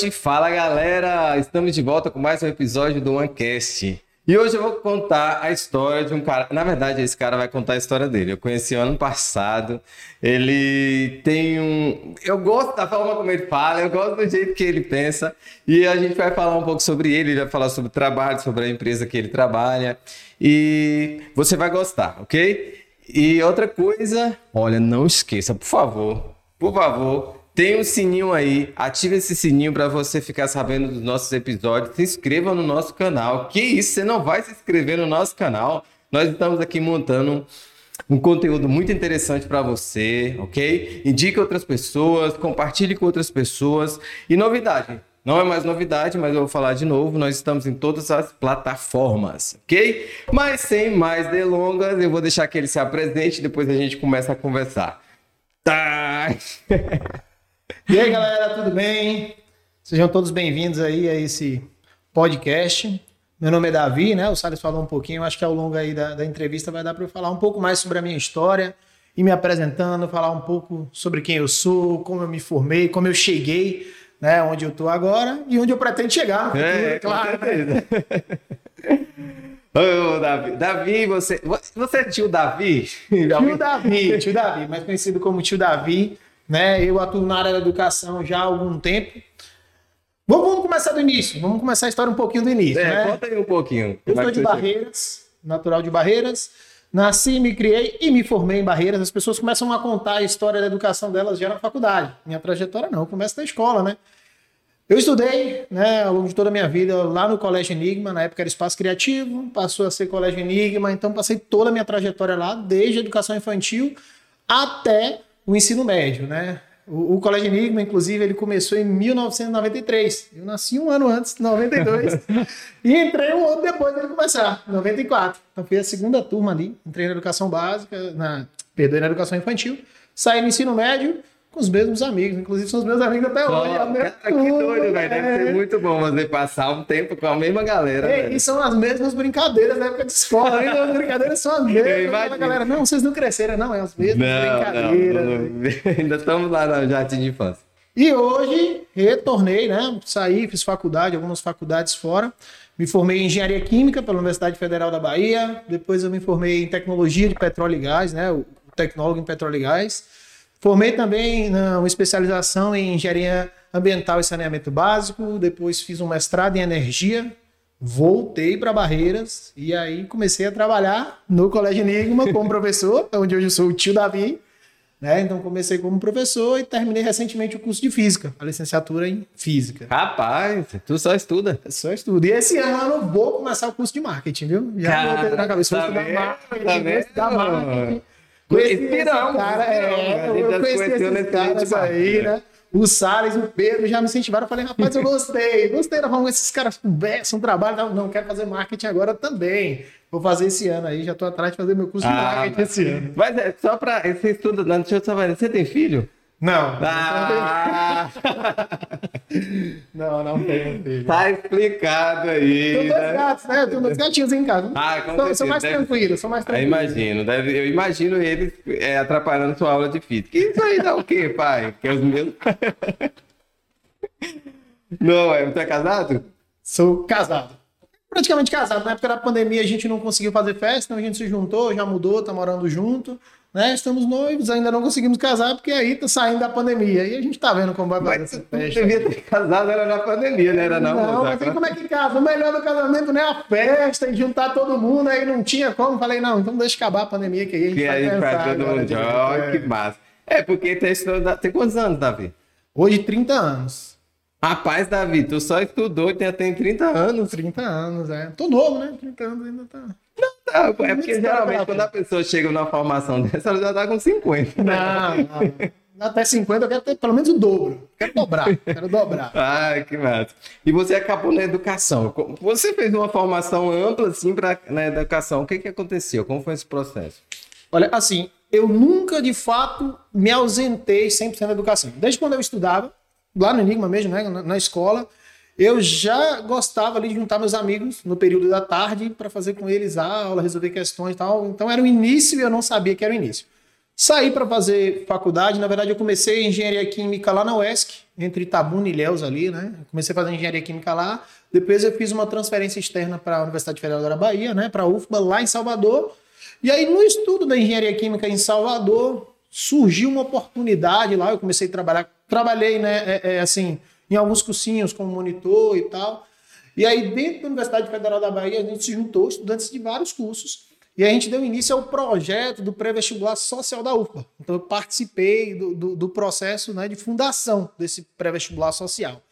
Noite, fala galera! Estamos de volta com mais um episódio do OneCast. E hoje eu vou contar a história de um cara. Na verdade, esse cara vai contar a história dele. Eu conheci ano passado. Ele tem um. Eu gosto da forma como ele fala, eu gosto do jeito que ele pensa. E a gente vai falar um pouco sobre ele, ele vai falar sobre o trabalho, sobre a empresa que ele trabalha. E você vai gostar, ok? E outra coisa, olha, não esqueça, por favor, por favor, tem um sininho aí, ative esse sininho para você ficar sabendo dos nossos episódios. Se inscreva no nosso canal. Que isso, você não vai se inscrever no nosso canal? Nós estamos aqui montando um conteúdo muito interessante para você, ok? Indique outras pessoas, compartilhe com outras pessoas. E novidade, não é mais novidade, mas eu vou falar de novo. Nós estamos em todas as plataformas, ok? Mas sem mais delongas, eu vou deixar que ele se apresente e depois a gente começa a conversar. Tá! E aí, galera, tudo bem? Sejam todos bem-vindos aí a esse podcast. Meu nome é Davi, né? O Salles falou um pouquinho, acho que ao longo aí da, da entrevista vai dar para eu falar um pouco mais sobre a minha história e me apresentando, falar um pouco sobre quem eu sou, como eu me formei, como eu cheguei, né? Onde eu tô agora e onde eu pretendo chegar. É, claro. Ô, Davi, Davi, você, você é tio Davi? Tio Davi, tio Davi, mais conhecido como tio Davi né? Eu atuo na área da educação já há algum tempo. Vamos, vamos começar do início, vamos começar a história um pouquinho do início. É, né? conta aí um pouquinho. Eu sou de Barreiras, natural de Barreiras. Nasci, me criei e me formei em Barreiras. As pessoas começam a contar a história da educação delas já na faculdade. Minha trajetória não, começa na escola, né? Eu estudei, né, ao longo de toda a minha vida lá no Colégio Enigma, na época era Espaço Criativo, passou a ser Colégio Enigma, então passei toda a minha trajetória lá, desde a educação infantil até o ensino médio, né? O, o, Colégio Enigma, inclusive, ele começou em 1993. Eu nasci um ano antes, 92, e entrei um ano depois dele começar, 94. Então fui a segunda turma ali, entrei na educação básica, na, perdão, na educação infantil, saí no ensino médio, com os mesmos amigos, inclusive são os meus amigos até hoje. Oh, cara, que doido, velho. Deve ser é. muito bom você passar um tempo com a mesma galera. É, e são as mesmas brincadeiras na época de escola. Ainda as brincadeiras são as mesmas. A galera, não, vocês não cresceram, não, é as mesmas não, brincadeiras. Não, não, ainda estamos lá no jardim de infância. E hoje retornei, né? Saí, fiz faculdade, algumas faculdades fora. Me formei em engenharia química pela Universidade Federal da Bahia. Depois eu me formei em tecnologia de petróleo e gás, né? O tecnólogo em petróleo e gás. Formei também uma especialização em engenharia ambiental e saneamento básico, depois fiz um mestrado em energia, voltei para Barreiras e aí comecei a trabalhar no Colégio Enigma como professor, onde hoje eu sou o tio Davi. Né? Então comecei como professor e terminei recentemente o curso de física, a licenciatura em física. Rapaz, tu só estuda? Eu só estudo. E esse ano vou começar o curso de marketing, viu? Já Cara, vou ter na cabeça, tá vou estudar marketing, tá vou estudar marketing. Conheci esse cara, é, eu conheci esses caras aí, né? O Salles, o Pedro já me incentivaram. Eu falei, rapaz, eu gostei, gostei da forma esses caras conversam, trabalham. Não, quero fazer marketing agora também. Vou fazer esse ano aí, já estou atrás de fazer meu curso ah, de marketing esse ano. Mas é só para. Você estuda, deixa eu saber, você tem filho? Não. Ah. Não, não tenho filho. Tá explicado aí. Tenho dois né? gatos, né? Eu tenho dois gatinhos em casa. Ah, com sou, sou mais deve... tranquilo, sou mais tranquilo. Eu imagino, deve... eu imagino eles é, atrapalhando sua aula de física. Isso aí dá o quê, pai? Que é os meus. não, é, você é casado? Sou casado. Praticamente casado. Na época da pandemia a gente não conseguiu fazer festa, então a gente se juntou, já mudou, tá morando junto né? Estamos noivos, ainda não conseguimos casar, porque aí tá saindo da pandemia. E a gente tá vendo como vai fazer essa festa. devia ter casado, era na pandemia, né? Era não, não mas aí como é que casa? O melhor do casamento não é a festa e juntar todo mundo, aí não tinha como. Falei, não, então deixa acabar a pandemia que aí a gente que vai aí pensar. Todo mundo. Oh, que massa. É, porque tem, tem quantos anos, Davi? Hoje, 30 anos. Rapaz, Davi, tu só estudou e tem, tem 30 anos. 30 anos, é. Tô novo, né? 30 anos ainda tá. Não, tá. É porque geralmente quando a pessoa chega numa formação dessa, ela já tá com 50. Não, não. Até 50 eu quero ter pelo menos o dobro. Quero dobrar, quero dobrar. Ai, que massa. E você acabou na educação. Você fez uma formação ampla, assim, pra, na educação. O que, que aconteceu? Como foi esse processo? Olha, assim, eu nunca, de fato, me ausentei 100% da educação. Desde quando eu estudava, lá no Enigma mesmo, né, na, na escola, eu já gostava ali de juntar meus amigos no período da tarde para fazer com eles aula, resolver questões e tal. Então era o início e eu não sabia que era o início. Saí para fazer faculdade. Na verdade, eu comecei engenharia química lá na UESC, entre Itabuna e Ilhéus ali, né? Comecei a fazer engenharia química lá. Depois eu fiz uma transferência externa para a Universidade Federal da Bahia, né? Para a UFBA, lá em Salvador. E aí, no estudo da engenharia química em Salvador, surgiu uma oportunidade lá. Eu comecei a trabalhar. Trabalhei, né? É, é, assim, em alguns cursinhos como monitor e tal. E aí, dentro da Universidade Federal da Bahia, a gente se juntou, estudantes de vários cursos. E a gente deu início ao projeto do pré-vestibular social da UFBA. Então, eu participei do, do, do processo né, de fundação desse pré-vestibular social.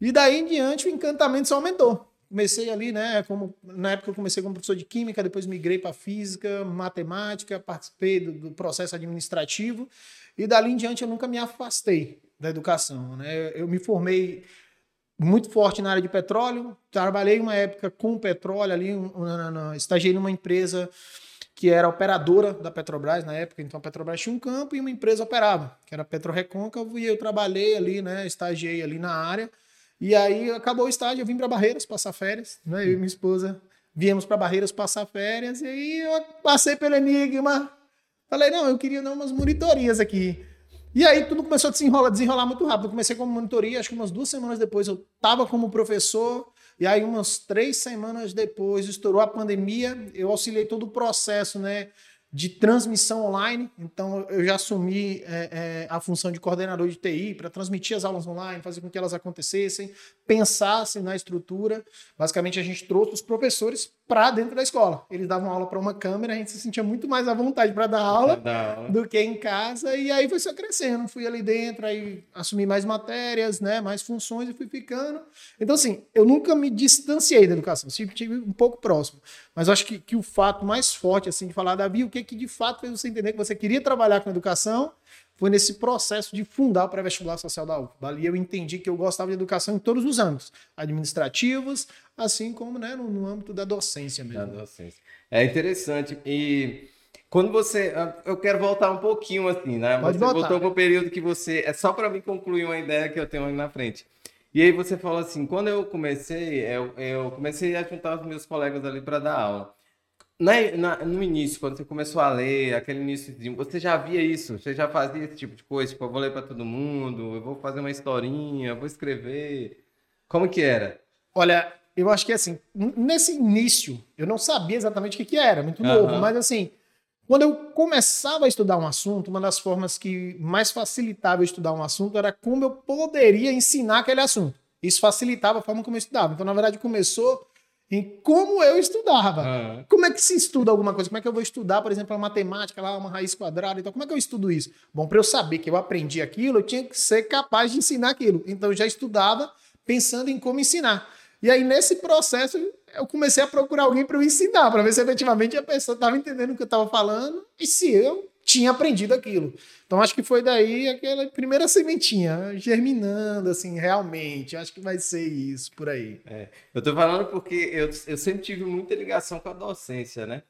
E daí em diante, o encantamento só aumentou. Comecei ali, né? Como, na época eu comecei como professor de química, depois migrei para física, matemática, participei do, do processo administrativo. E dali em diante eu nunca me afastei da educação. Né? Eu me formei muito forte na área de petróleo. Trabalhei uma época com petróleo ali, estagiei numa empresa que era operadora da Petrobras na época. Então a Petrobras tinha um campo e uma empresa operava, que era a Petrorecôncavo, e eu trabalhei ali, né, estagiei ali na área. E aí acabou o estágio, eu vim para Barreiras passar férias, né? Eu e minha esposa viemos para Barreiras passar férias e aí eu passei pelo Enigma. Falei, não, eu queria dar umas monitorias aqui. E aí tudo começou a desenrolar, desenrolar muito rápido. Eu comecei como monitoria, acho que umas duas semanas depois eu estava como professor, e aí umas três semanas depois estourou a pandemia, eu auxiliei todo o processo, né? De transmissão online. Então, eu já assumi é, é, a função de coordenador de TI para transmitir as aulas online, fazer com que elas acontecessem, pensassem na estrutura. Basicamente, a gente trouxe os professores para dentro da escola. Eles davam aula para uma câmera, a gente se sentia muito mais à vontade para dar aula do que em casa. E aí foi só crescendo. Fui ali dentro, aí assumi mais matérias, né, mais funções e fui ficando. Então, assim, eu nunca me distanciei da educação, sempre tive um pouco próximo. Mas acho que, que o fato mais forte, assim, de falar, Davi, o que, que de fato fez você entender que você queria trabalhar com educação foi nesse processo de fundar o pré-vestibular social da UFBA. Ali eu entendi que eu gostava de educação em todos os âmbitos, administrativos, assim como né, no, no âmbito da docência mesmo. Da docência. É interessante. E quando você. Eu quero voltar um pouquinho assim, né? Pode você voltar. voltou para o período que você. É só para me concluir uma ideia que eu tenho aí na frente. E aí você falou assim, quando eu comecei, eu, eu comecei a juntar os meus colegas ali para dar aula. Na, na, no início, quando você começou a ler, aquele início, você já via isso? Você já fazia esse tipo de coisa? Tipo, eu vou ler para todo mundo, eu vou fazer uma historinha, vou escrever. Como que era? Olha, eu acho que assim, nesse início, eu não sabia exatamente o que, que era, muito novo, uhum. mas assim, quando eu começava a estudar um assunto, uma das formas que mais facilitava eu estudar um assunto era como eu poderia ensinar aquele assunto. Isso facilitava a forma como eu estudava. Então, na verdade, começou em como eu estudava. Uhum. Como é que se estuda alguma coisa? Como é que eu vou estudar, por exemplo, a matemática, lá, uma raiz quadrada? Então, como é que eu estudo isso? Bom, para eu saber que eu aprendi aquilo, eu tinha que ser capaz de ensinar aquilo. Então, eu já estudava pensando em como ensinar. E aí, nesse processo, eu comecei a procurar alguém para eu ensinar, para ver se efetivamente a pessoa estava entendendo o que eu estava falando e se eu tinha aprendido aquilo. Então acho que foi daí aquela primeira sementinha germinando, assim, realmente. Acho que vai ser isso por aí. É, eu tô falando porque eu, eu sempre tive muita ligação com a docência, né?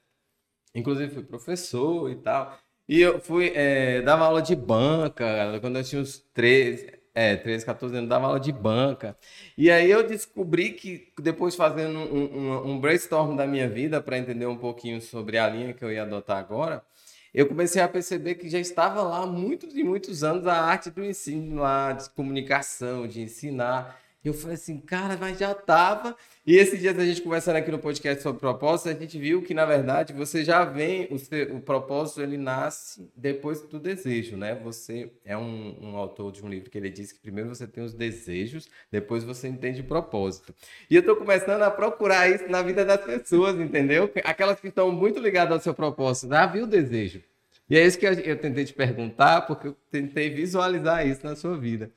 Inclusive fui professor e tal. E eu fui, é, dava aula de banca quando eu tinha uns 13, é, 13, 14 anos, dava aula de banca. E aí eu descobri que, depois fazendo um, um, um brainstorm da minha vida, para entender um pouquinho sobre a linha que eu ia adotar agora, eu comecei a perceber que já estava lá há muitos e muitos anos a arte do ensino, lá, de comunicação, de ensinar. Eu falei assim, cara, mas já tava. E esses dias a gente conversando aqui no podcast sobre propósito, a gente viu que, na verdade, você já vem, o, seu, o propósito ele nasce depois do desejo, né? Você é um, um, autor de um livro que ele diz que primeiro você tem os desejos, depois você entende o propósito. E eu tô começando a procurar isso na vida das pessoas, entendeu? Aquelas que estão muito ligadas ao seu propósito. Ah, viu o desejo? E é isso que eu tentei te perguntar, porque eu tentei visualizar isso na sua vida.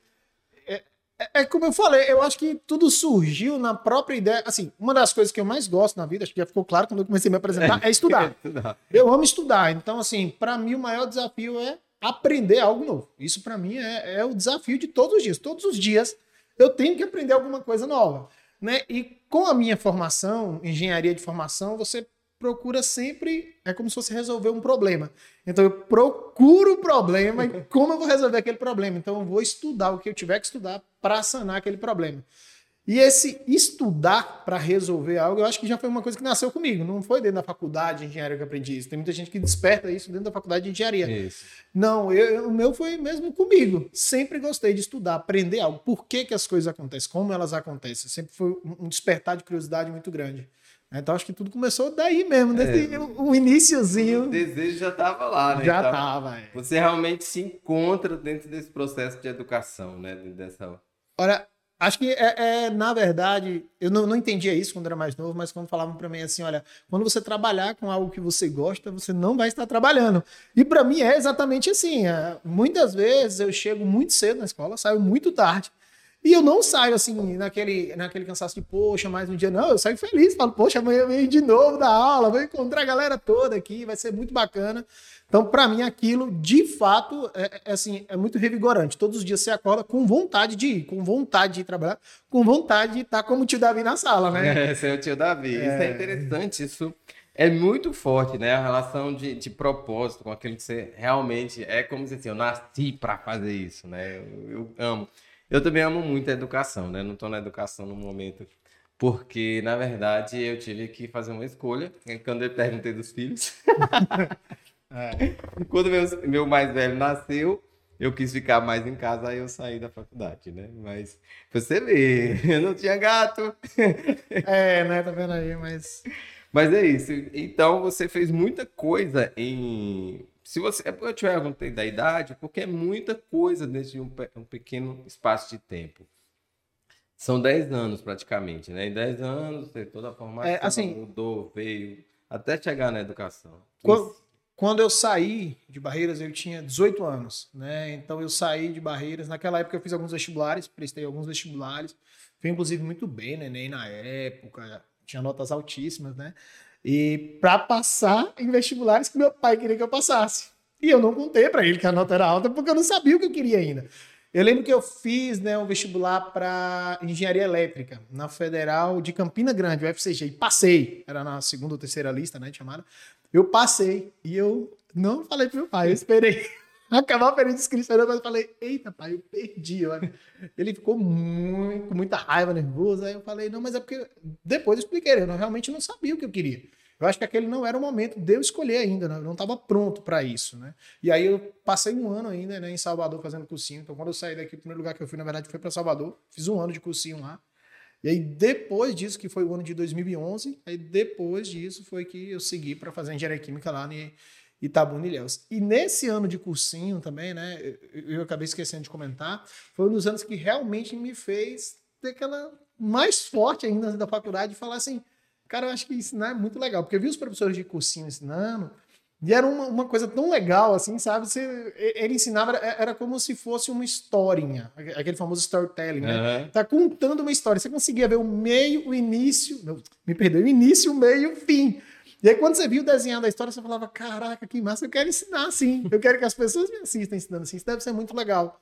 É, é, como eu falei, eu acho que tudo surgiu na própria ideia. Assim, uma das coisas que eu mais gosto na vida, acho que já ficou claro quando eu comecei a me apresentar, é, é estudar. eu amo estudar. Então, assim, para mim o maior desafio é aprender algo novo. Isso para mim é, é, o desafio de todos os dias. Todos os dias eu tenho que aprender alguma coisa nova. Né? E com a minha formação, engenharia de formação, você procura sempre, é como se fosse resolver um problema. Então eu procuro o problema e como eu vou resolver aquele problema. Então eu vou estudar o que eu tiver que estudar para sanar aquele problema. E esse estudar para resolver algo, eu acho que já foi uma coisa que nasceu comigo. Não foi dentro da faculdade de engenharia que eu aprendi isso. Tem muita gente que desperta isso dentro da faculdade de engenharia. Isso. Não, eu, o meu foi mesmo comigo. Sempre gostei de estudar, aprender algo. Por que, que as coisas acontecem, como elas acontecem. Sempre foi um despertar de curiosidade muito grande. Então acho que tudo começou daí mesmo, desse, é, o iníciozinho. O desejo já estava lá, né? Já estava. Então, é. Você realmente se encontra dentro desse processo de educação, né? Dessa... Olha, Acho que é, é, na verdade, eu não, não entendia isso quando era mais novo, mas quando falavam para mim assim, olha, quando você trabalhar com algo que você gosta, você não vai estar trabalhando. E para mim é exatamente assim. É, muitas vezes eu chego muito cedo na escola, saio muito tarde. E eu não saio assim, naquele, naquele cansaço de, poxa, mais um dia. Não, eu saio feliz, falo, poxa, amanhã eu venho de novo da aula, vou encontrar a galera toda aqui, vai ser muito bacana. Então, para mim, aquilo, de fato, é, é, assim, é muito revigorante. Todos os dias você acorda com vontade de ir, com vontade de ir trabalhar, com vontade de estar como o tio Davi na sala, né? É, ser o tio Davi. É... Isso é interessante, isso é muito forte, né? A relação de, de propósito com aquilo que você realmente é como se assim, eu nasci para fazer isso, né? Eu, eu amo. Eu também amo muito a educação, né? Não estou na educação no momento, porque, na verdade, eu tive que fazer uma escolha. Né? Quando eu perguntei dos filhos. é. Quando meu, meu mais velho nasceu, eu quis ficar mais em casa, aí eu saí da faculdade, né? Mas você vê, eu não tinha gato. é, né? Tá vendo aí, mas. Mas é isso. Então você fez muita coisa em se você é eu te perguntei da idade, porque é muita coisa dentro de um, um pequeno espaço de tempo. São 10 anos praticamente, né? Em 10 anos, toda a formação é, assim, mudou, veio, até chegar na educação. Quando, quando eu saí de Barreiras, eu tinha 18 anos, né? Então eu saí de Barreiras. Naquela época eu fiz alguns vestibulares, prestei alguns vestibulares. Fui inclusive muito bem no Enem na época, tinha notas altíssimas, né? E para passar em vestibulares que meu pai queria que eu passasse. E eu não contei para ele que a nota era alta porque eu não sabia o que eu queria ainda. Eu lembro que eu fiz né, um vestibular para engenharia elétrica na Federal de Campina Grande, o FCG, e passei. Era na segunda ou terceira lista, né, chamada. Eu passei e eu não falei pro meu pai, eu esperei acabar o período de inscrição, mas eu falei, eita, pai, eu perdi. Ele ficou muito, com muita raiva, nervoso. Aí eu falei, não, mas é porque depois eu expliquei, eu realmente não sabia o que eu queria. Eu acho que aquele não era o momento de eu escolher ainda, né? eu não estava pronto para isso, né? E aí eu passei um ano ainda né, em Salvador fazendo cursinho. Então, quando eu saí daqui, o primeiro lugar que eu fui, na verdade, foi para Salvador. Fiz um ano de cursinho lá. E aí, depois disso, que foi o ano de 2011, aí depois disso foi que eu segui para fazer engenharia química lá Itabuna Ilhéus. E nesse ano de cursinho também, né, eu acabei esquecendo de comentar, foi um dos anos que realmente me fez ter aquela mais forte ainda da faculdade, de falar assim, cara, eu acho que ensinar é muito legal, porque eu vi os professores de cursinho ensinando, e era uma, uma coisa tão legal, assim, sabe? Você, ele ensinava, era como se fosse uma historinha, aquele famoso storytelling, né? Uhum. Tá contando uma história. Você conseguia ver o meio, o início, não, me perdoe, o início, o meio e o fim. E aí, quando você viu desenhando a história, você falava: Caraca, que massa, eu quero ensinar assim. Eu quero que as pessoas me assistam ensinando assim. Isso deve ser muito legal.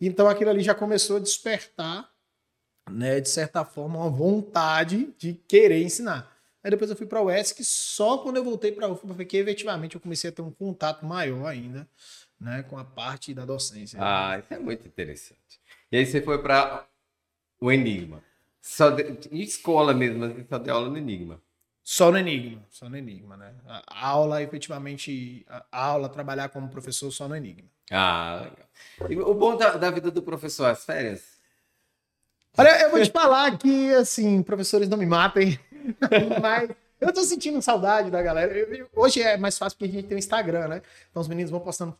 Então, aquilo ali já começou a despertar, né, de certa forma, uma vontade de querer ensinar. Aí depois eu fui para o ESC, só quando eu voltei para a UFBA que efetivamente eu comecei a ter um contato maior ainda né, com a parte da docência. Ah, isso é muito interessante. E aí você foi para o Enigma. Só de, escola mesmo, você só deu aula no Enigma. Só no Enigma, só no Enigma, né? A aula, efetivamente, a aula, trabalhar como professor só no Enigma. Ah, legal. E o bom da, da vida do professor, as férias? Olha, eu vou te falar que, assim, professores não me matem, mas eu tô sentindo saudade da galera. Eu, eu, hoje é mais fácil porque a gente tem o Instagram, né? Então os meninos vão postando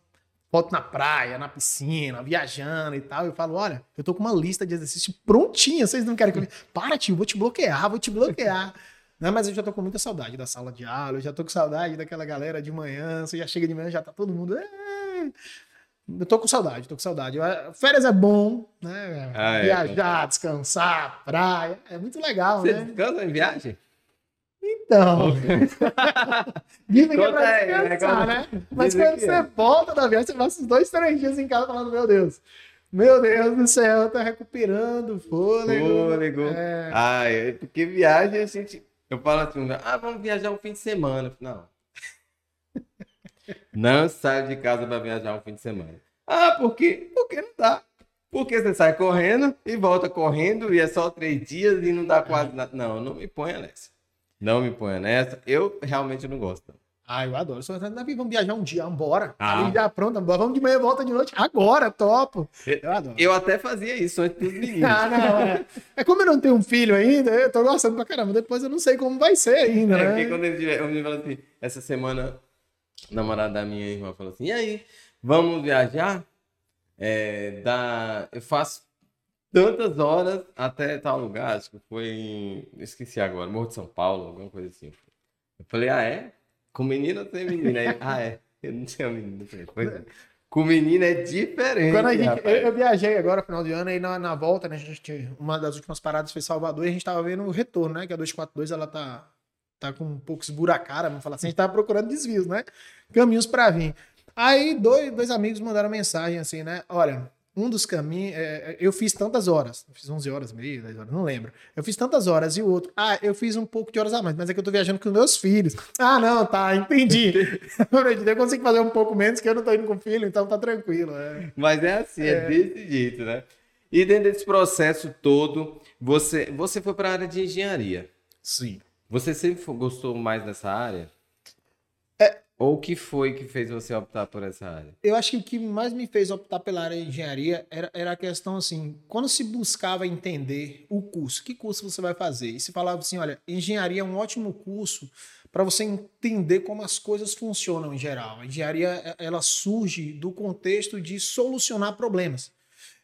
foto na praia, na piscina, viajando e tal. Eu falo, olha, eu tô com uma lista de exercícios prontinha, vocês não querem que eu... Para, tio, vou te bloquear, vou te bloquear. Não, mas eu já tô com muita saudade da sala de aula, eu já tô com saudade daquela galera de manhã, você já chega de manhã, já tá todo mundo. Eu tô com saudade, tô com saudade. Férias é bom, né? Ah, é. Viajar, é. descansar, praia, é muito legal, você né? Você descansa em viagem? Então. Dizem que é pra descansar, né? Mas quando você é. volta da viagem, você passa uns dois, três dias em casa falando, meu Deus. Meu Deus do céu, tá recuperando fôlego. Fôlego. É. Ah, é porque viagem a gente eu falo assim, ah, vamos viajar um fim de semana. Não. Não saio de casa para viajar um fim de semana. Ah, por quê? Porque não dá. Porque você sai correndo e volta correndo e é só três dias e não dá quase nada. Não, não me ponha nessa. Não me ponha nessa. Eu realmente não gosto. Ah, eu adoro. Só Davi, vamos viajar um dia, vambora. Ah. Já pronto, vamos de manhã, volta de noite. Agora, topo. Eu adoro. Eu até fazia isso antes dos meninos. Ah, não, é. é como eu não tenho um filho ainda, eu tô gostando pra caramba. Depois eu não sei como vai ser ainda, É, né? porque quando ele tiver, eu me falo assim, essa semana, o namorado da minha irmã falou assim, e aí, vamos viajar? É, dá, eu faço tantas horas até tal lugar, acho que foi em, esqueci agora, Morro de São Paulo, alguma coisa assim. Eu falei, ah, é? Com menino ou sem menina? Ah, é. Eu não tinha menino. Pois é. Com menino é diferente, Quando a gente, eu, eu viajei agora, final de ano, aí na, na volta, né? A gente, uma das últimas paradas foi Salvador e a gente tava vendo o retorno, né? Que a 242 ela tá, tá com um pouco esburacada, vamos falar assim. A gente tava procurando desvios, né? Caminhos pra vir. Aí dois, dois amigos mandaram mensagem assim, né? Olha, um dos caminhos. é, eu fiz tantas horas. Eu fiz 11 horas, meia, 10 horas, não lembro. Eu fiz tantas horas e o outro. Ah, eu fiz um pouco de horas a mais, mas é que eu tô viajando com meus filhos. Ah, não, tá, entendi. eu consigo fazer um pouco menos que eu não tô indo com filho, então tá tranquilo. É. Mas é assim, é, desse jeito, né? E dentro desse processo todo, você, você foi para a área de engenharia. Sim. Você sempre gostou mais dessa área? É. Ou o que foi que fez você optar por essa área? Eu acho que o que mais me fez optar pela área de engenharia era, era a questão assim, quando se buscava entender o curso, que curso você vai fazer? E se falava assim, olha, engenharia é um ótimo curso para você entender como as coisas funcionam em geral. A engenharia ela surge do contexto de solucionar problemas.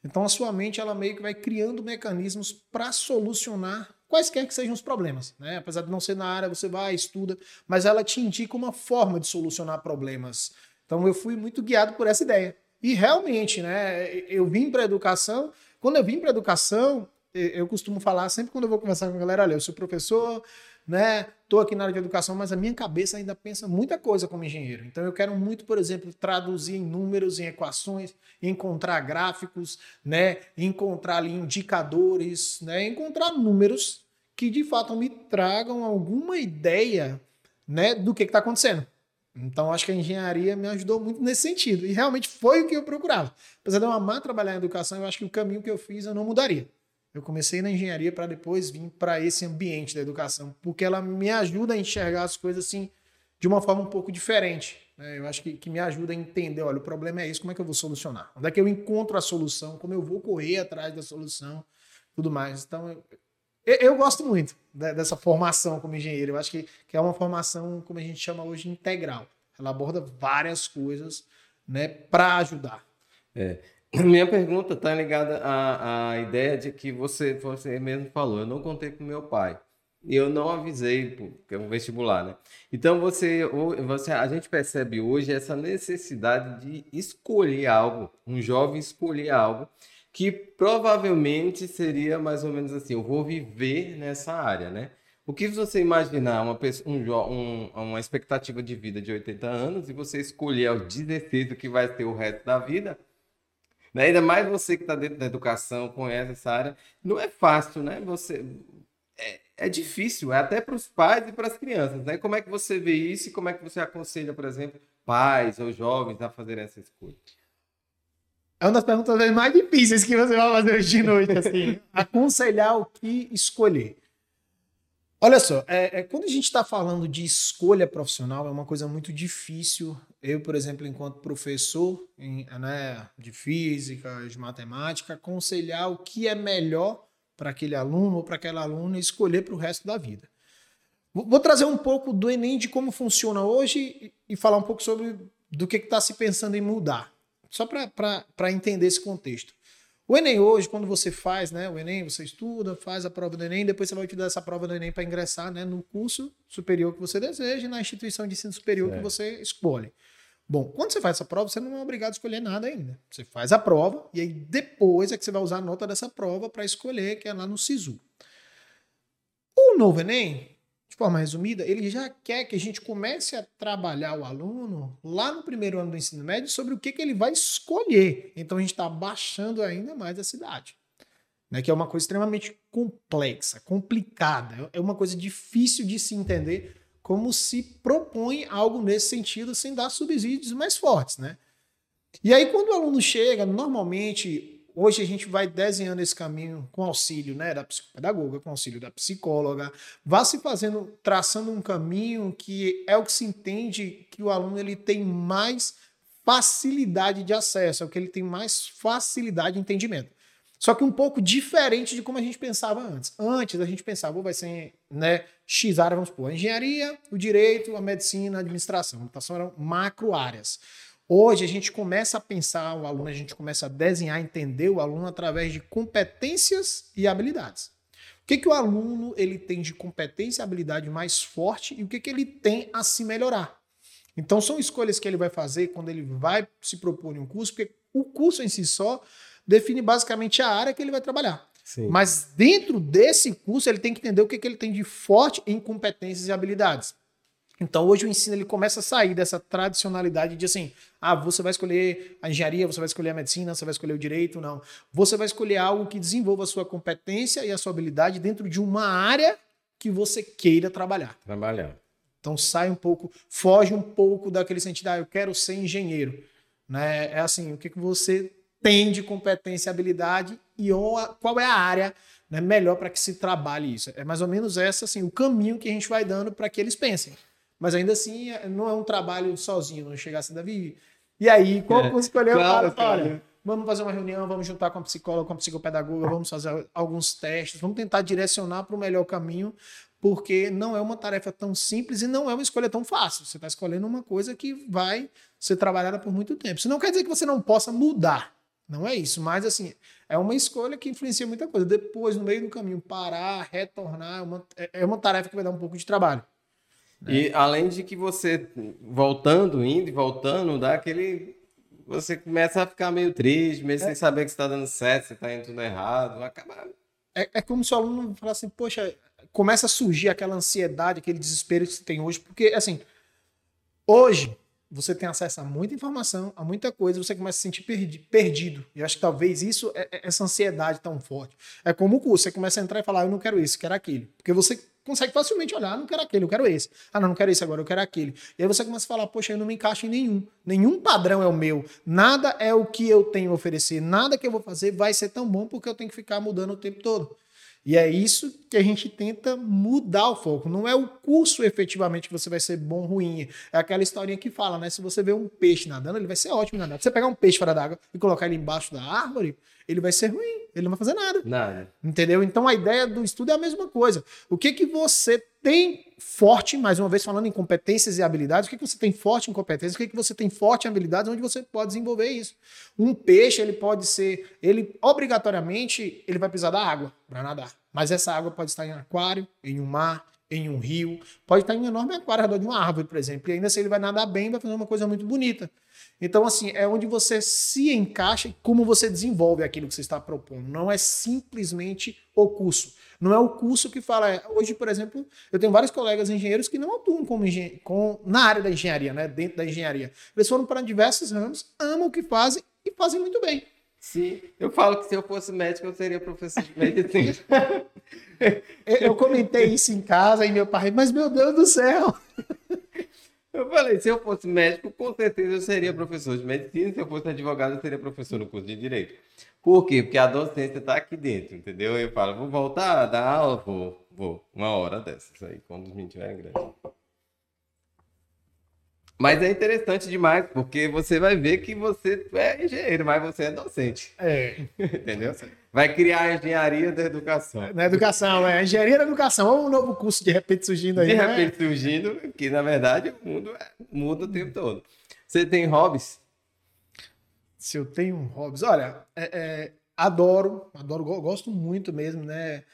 Então a sua mente ela meio que vai criando mecanismos para solucionar quaisquer que sejam os problemas, né? Apesar de não ser na área, você vai, estuda, mas ela te indica uma forma de solucionar problemas. Então eu fui muito guiado por essa ideia. E realmente, né, eu vim para educação, quando eu vim para educação, eu eu costumo falar sempre quando eu vou conversar com a galera, olha, eu sou professor, né? Tô aqui na área de educação, mas a minha cabeça ainda pensa muita coisa como engenheiro. Então eu quero muito, por exemplo, traduzir em números, em equações, encontrar gráficos, né? Encontrar ali indicadores, né? Encontrar números que de fato me tragam alguma ideia, né, do que está acontecendo. Então acho que a engenharia me ajudou muito nesse sentido e realmente foi o que eu procurava. Apesar de eu amar trabalhar em educação, eu acho que o caminho que eu fiz eu não mudaria. Eu comecei na engenharia para depois vir para esse ambiente da educação, porque ela me ajuda a enxergar as coisas assim de uma forma um pouco diferente. né? Eu acho que, que me ajuda a entender, olha, o problema é esse, como é que eu vou solucionar? Onde é que eu encontro a solução? Como eu vou correr atrás da solução? Tudo mais. Então, eu, eu, gosto muito de- dessa formação como engenheiro. Eu acho que, que é uma formação, como a gente chama hoje, integral. Ela aborda várias coisas né, para ajudar. Minha pergunta está ligada à, à ideia de que você, você mesmo falou. Eu não contei com meu pai. E eu não avisei, porque é um vestibular, né? Então você, você, a gente percebe hoje essa necessidade de escolher algo, um jovem escolher algo que provavelmente seria mais ou menos assim: eu vou viver nessa área, né? O que você imaginar uma, pessoa, um, um- uma expectativa de vida de 80 anos e você escolher aos 16 o que vai ter o resto da vida? Né? Ainda mais você que está dentro da educação, conhece essa área, não é fácil, né? Você é, é difícil, é até para os pais e para as crianças, né? Como é que você vê isso e como é que você aconselha, por exemplo, pais ou jovens a fazerem essa escolha? É uma das perguntas mais difíceis que você vai fazer hoje de noite, assim. aconselhar o que escolher. Olha só, é, é, quando a gente está falando de escolha profissional, é uma coisa muito difícil. Eu, por exemplo, enquanto professor em, né, de física, de matemática, aconselhar o que é melhor para aquele aluno ou para aquela aluna escolher para o resto da vida. Vou trazer um pouco do Enem de como funciona hoje e, e falar um pouco sobre do que está se pensando em mudar. Só para entender esse contexto. O Enem hoje, quando você faz, né? O Enem, você estuda, faz a prova do Enem, depois você vai utilizar essa prova do Enem para ingressar né, no curso superior que você deseja e na instituição de ensino superior Certo. que você escolhe. Bom, quando você faz essa prova, você não é obrigado a escolher nada ainda. Você faz a prova e aí depois é que você vai usar a nota dessa prova para escolher, que é lá no SISU. O novo Enem, forma resumida, ele já quer que a gente comece a trabalhar o aluno lá no primeiro ano do ensino médio sobre o que, que ele vai escolher. Então a gente está baixando ainda mais a cidade. Né, que é uma coisa extremamente complexa, complicada. É uma coisa difícil de se entender como se propõe algo nesse sentido sem dar subsídios mais fortes. Né? E aí, quando o aluno chega, normalmente hoje a gente vai desenhando esse caminho com auxílio né, da psicopedagoga, com auxílio da psicóloga, vá se fazendo, traçando um caminho que é o que se entende que o aluno ele tem mais facilidade de acesso, é o que ele tem mais facilidade de entendimento. Só que um pouco diferente de como a gente pensava antes. Antes a gente pensava, vai ser né, X área, vamos supor, a engenharia, o direito, a medicina, a administração. Então eram macro áreas. Hoje a gente começa a pensar o aluno, a gente começa a desenhar, entender o aluno através de competências e habilidades. O que, que o aluno ele tem de competência e habilidade mais forte e o que, que ele tem a se melhorar. Então são escolhas que ele vai fazer quando ele vai se propor em um curso, porque o curso em si só define basicamente a área que ele vai trabalhar. Sim. Mas dentro desse curso, ele tem que entender o que, que ele tem de forte em competências e habilidades. Então hoje o ensino ele começa a sair dessa tradicionalidade de assim, ah, você vai escolher a engenharia, você vai escolher a medicina, você vai escolher o direito, não. Você vai escolher algo que desenvolva a sua competência e a sua habilidade dentro de uma área que você queira trabalhar. Trabalhar. Então sai um pouco, foge um pouco daquele sentido, ah, eu quero ser engenheiro. Né? É assim, o que, que você tem de competência e habilidade e qual é a área né, melhor para que se trabalhe isso. É mais ou menos essa assim, o caminho que a gente vai dando para que eles pensem. Mas ainda assim, é, não é um trabalho sozinho, não chegar assim, Davi. E aí, qual é. escolher? Claro, olha, vamos fazer uma reunião, vamos juntar com a psicóloga, com a psicopedagoga, vamos fazer alguns testes, vamos tentar direcionar para o melhor caminho, porque não é uma tarefa tão simples e não é uma escolha tão fácil. Você está escolhendo uma coisa que vai ser trabalhada por muito tempo. Isso não quer dizer que você não possa mudar. Não é isso, mas assim, é uma escolha que influencia muita coisa. Depois, no meio do caminho, parar, retornar, é uma, é, é uma tarefa que vai dar um pouco de trabalho. Né? E além de que você, voltando, indo e voltando, dá aquele. Você começa a ficar meio triste, meio é. sem saber que está dando certo, você está indo tudo errado, acaba. É, é como se o aluno falasse assim, poxa, começa a surgir aquela ansiedade, aquele desespero que você tem hoje, porque assim, hoje você tem acesso a muita informação, a muita coisa, você começa a se sentir perdi perdido. E eu acho que talvez isso, é, é essa ansiedade tão forte. É como o curso, você começa a entrar e falar, eu não quero isso, quero aquilo. Porque você consegue facilmente olhar, não quero aquele, eu quero esse. Ah, não, não quero esse agora, eu quero aquele. E aí você começa a falar, poxa, eu não me encaixo em nenhum. Nenhum padrão é o meu. Nada é o que eu tenho a oferecer. Nada que eu vou fazer vai ser tão bom porque eu tenho que ficar mudando o tempo todo. E é isso que a gente tenta mudar o foco. Não é o curso efetivamente que você vai ser bom ou ruim. É aquela historinha que fala, né? Se você vê um peixe nadando, ele vai ser ótimo nadando. Se você pegar um peixe fora d'água e colocar ele embaixo da árvore, ele vai ser ruim. Ele não vai fazer nada. Nada. Entendeu? Então a ideia do estudo é a mesma coisa. O que que você tem forte, mais uma vez falando em competências e habilidades, o que, que você tem forte em competências, o que, que você tem forte em habilidades, onde você pode desenvolver isso. Um peixe, ele pode ser, ele obrigatoriamente, ele vai precisar da água para nadar. Mas essa água pode estar em um aquário, em um mar, em um rio, pode estar em um enorme aquário ao redor de uma árvore, por exemplo. E ainda assim ele vai nadar bem, vai fazer uma coisa muito bonita. Então, assim, é onde você se encaixa e como você desenvolve aquilo que você está propondo. Não é simplesmente o curso. Não é o curso que fala. É, hoje, por exemplo, eu tenho vários colegas engenheiros que não atuam como com, na área da engenharia, né? Dentro da engenharia. Eles foram para diversos ramos, amam o que fazem e fazem muito bem. Sim, eu falo que se eu fosse médico, eu seria professor de medicina. eu comentei isso em casa e meu pai, mas meu Deus do céu! Eu falei, se eu fosse médico, com certeza eu seria professor de medicina, se eu fosse advogado, eu seria professor no curso de direito. Por quê? Porque a docência está aqui dentro, entendeu? Eu falo, vou voltar a dar aula? Vou, vou. Uma hora dessas aí, quando os meninos estiverem grandes. Mas é interessante demais, porque você vai ver que você é engenheiro, mas você é docente. É. Entendeu? Vai criar a engenharia da educação. Na educação, é. Engenharia da educação. Ou um novo curso de repente surgindo aí. De né? repente surgindo, que na verdade o mundo é, muda o tempo todo. Você tem hobbies? Se eu tenho hobbies. Olha, é, é, adoro, adoro, gosto muito mesmo, né?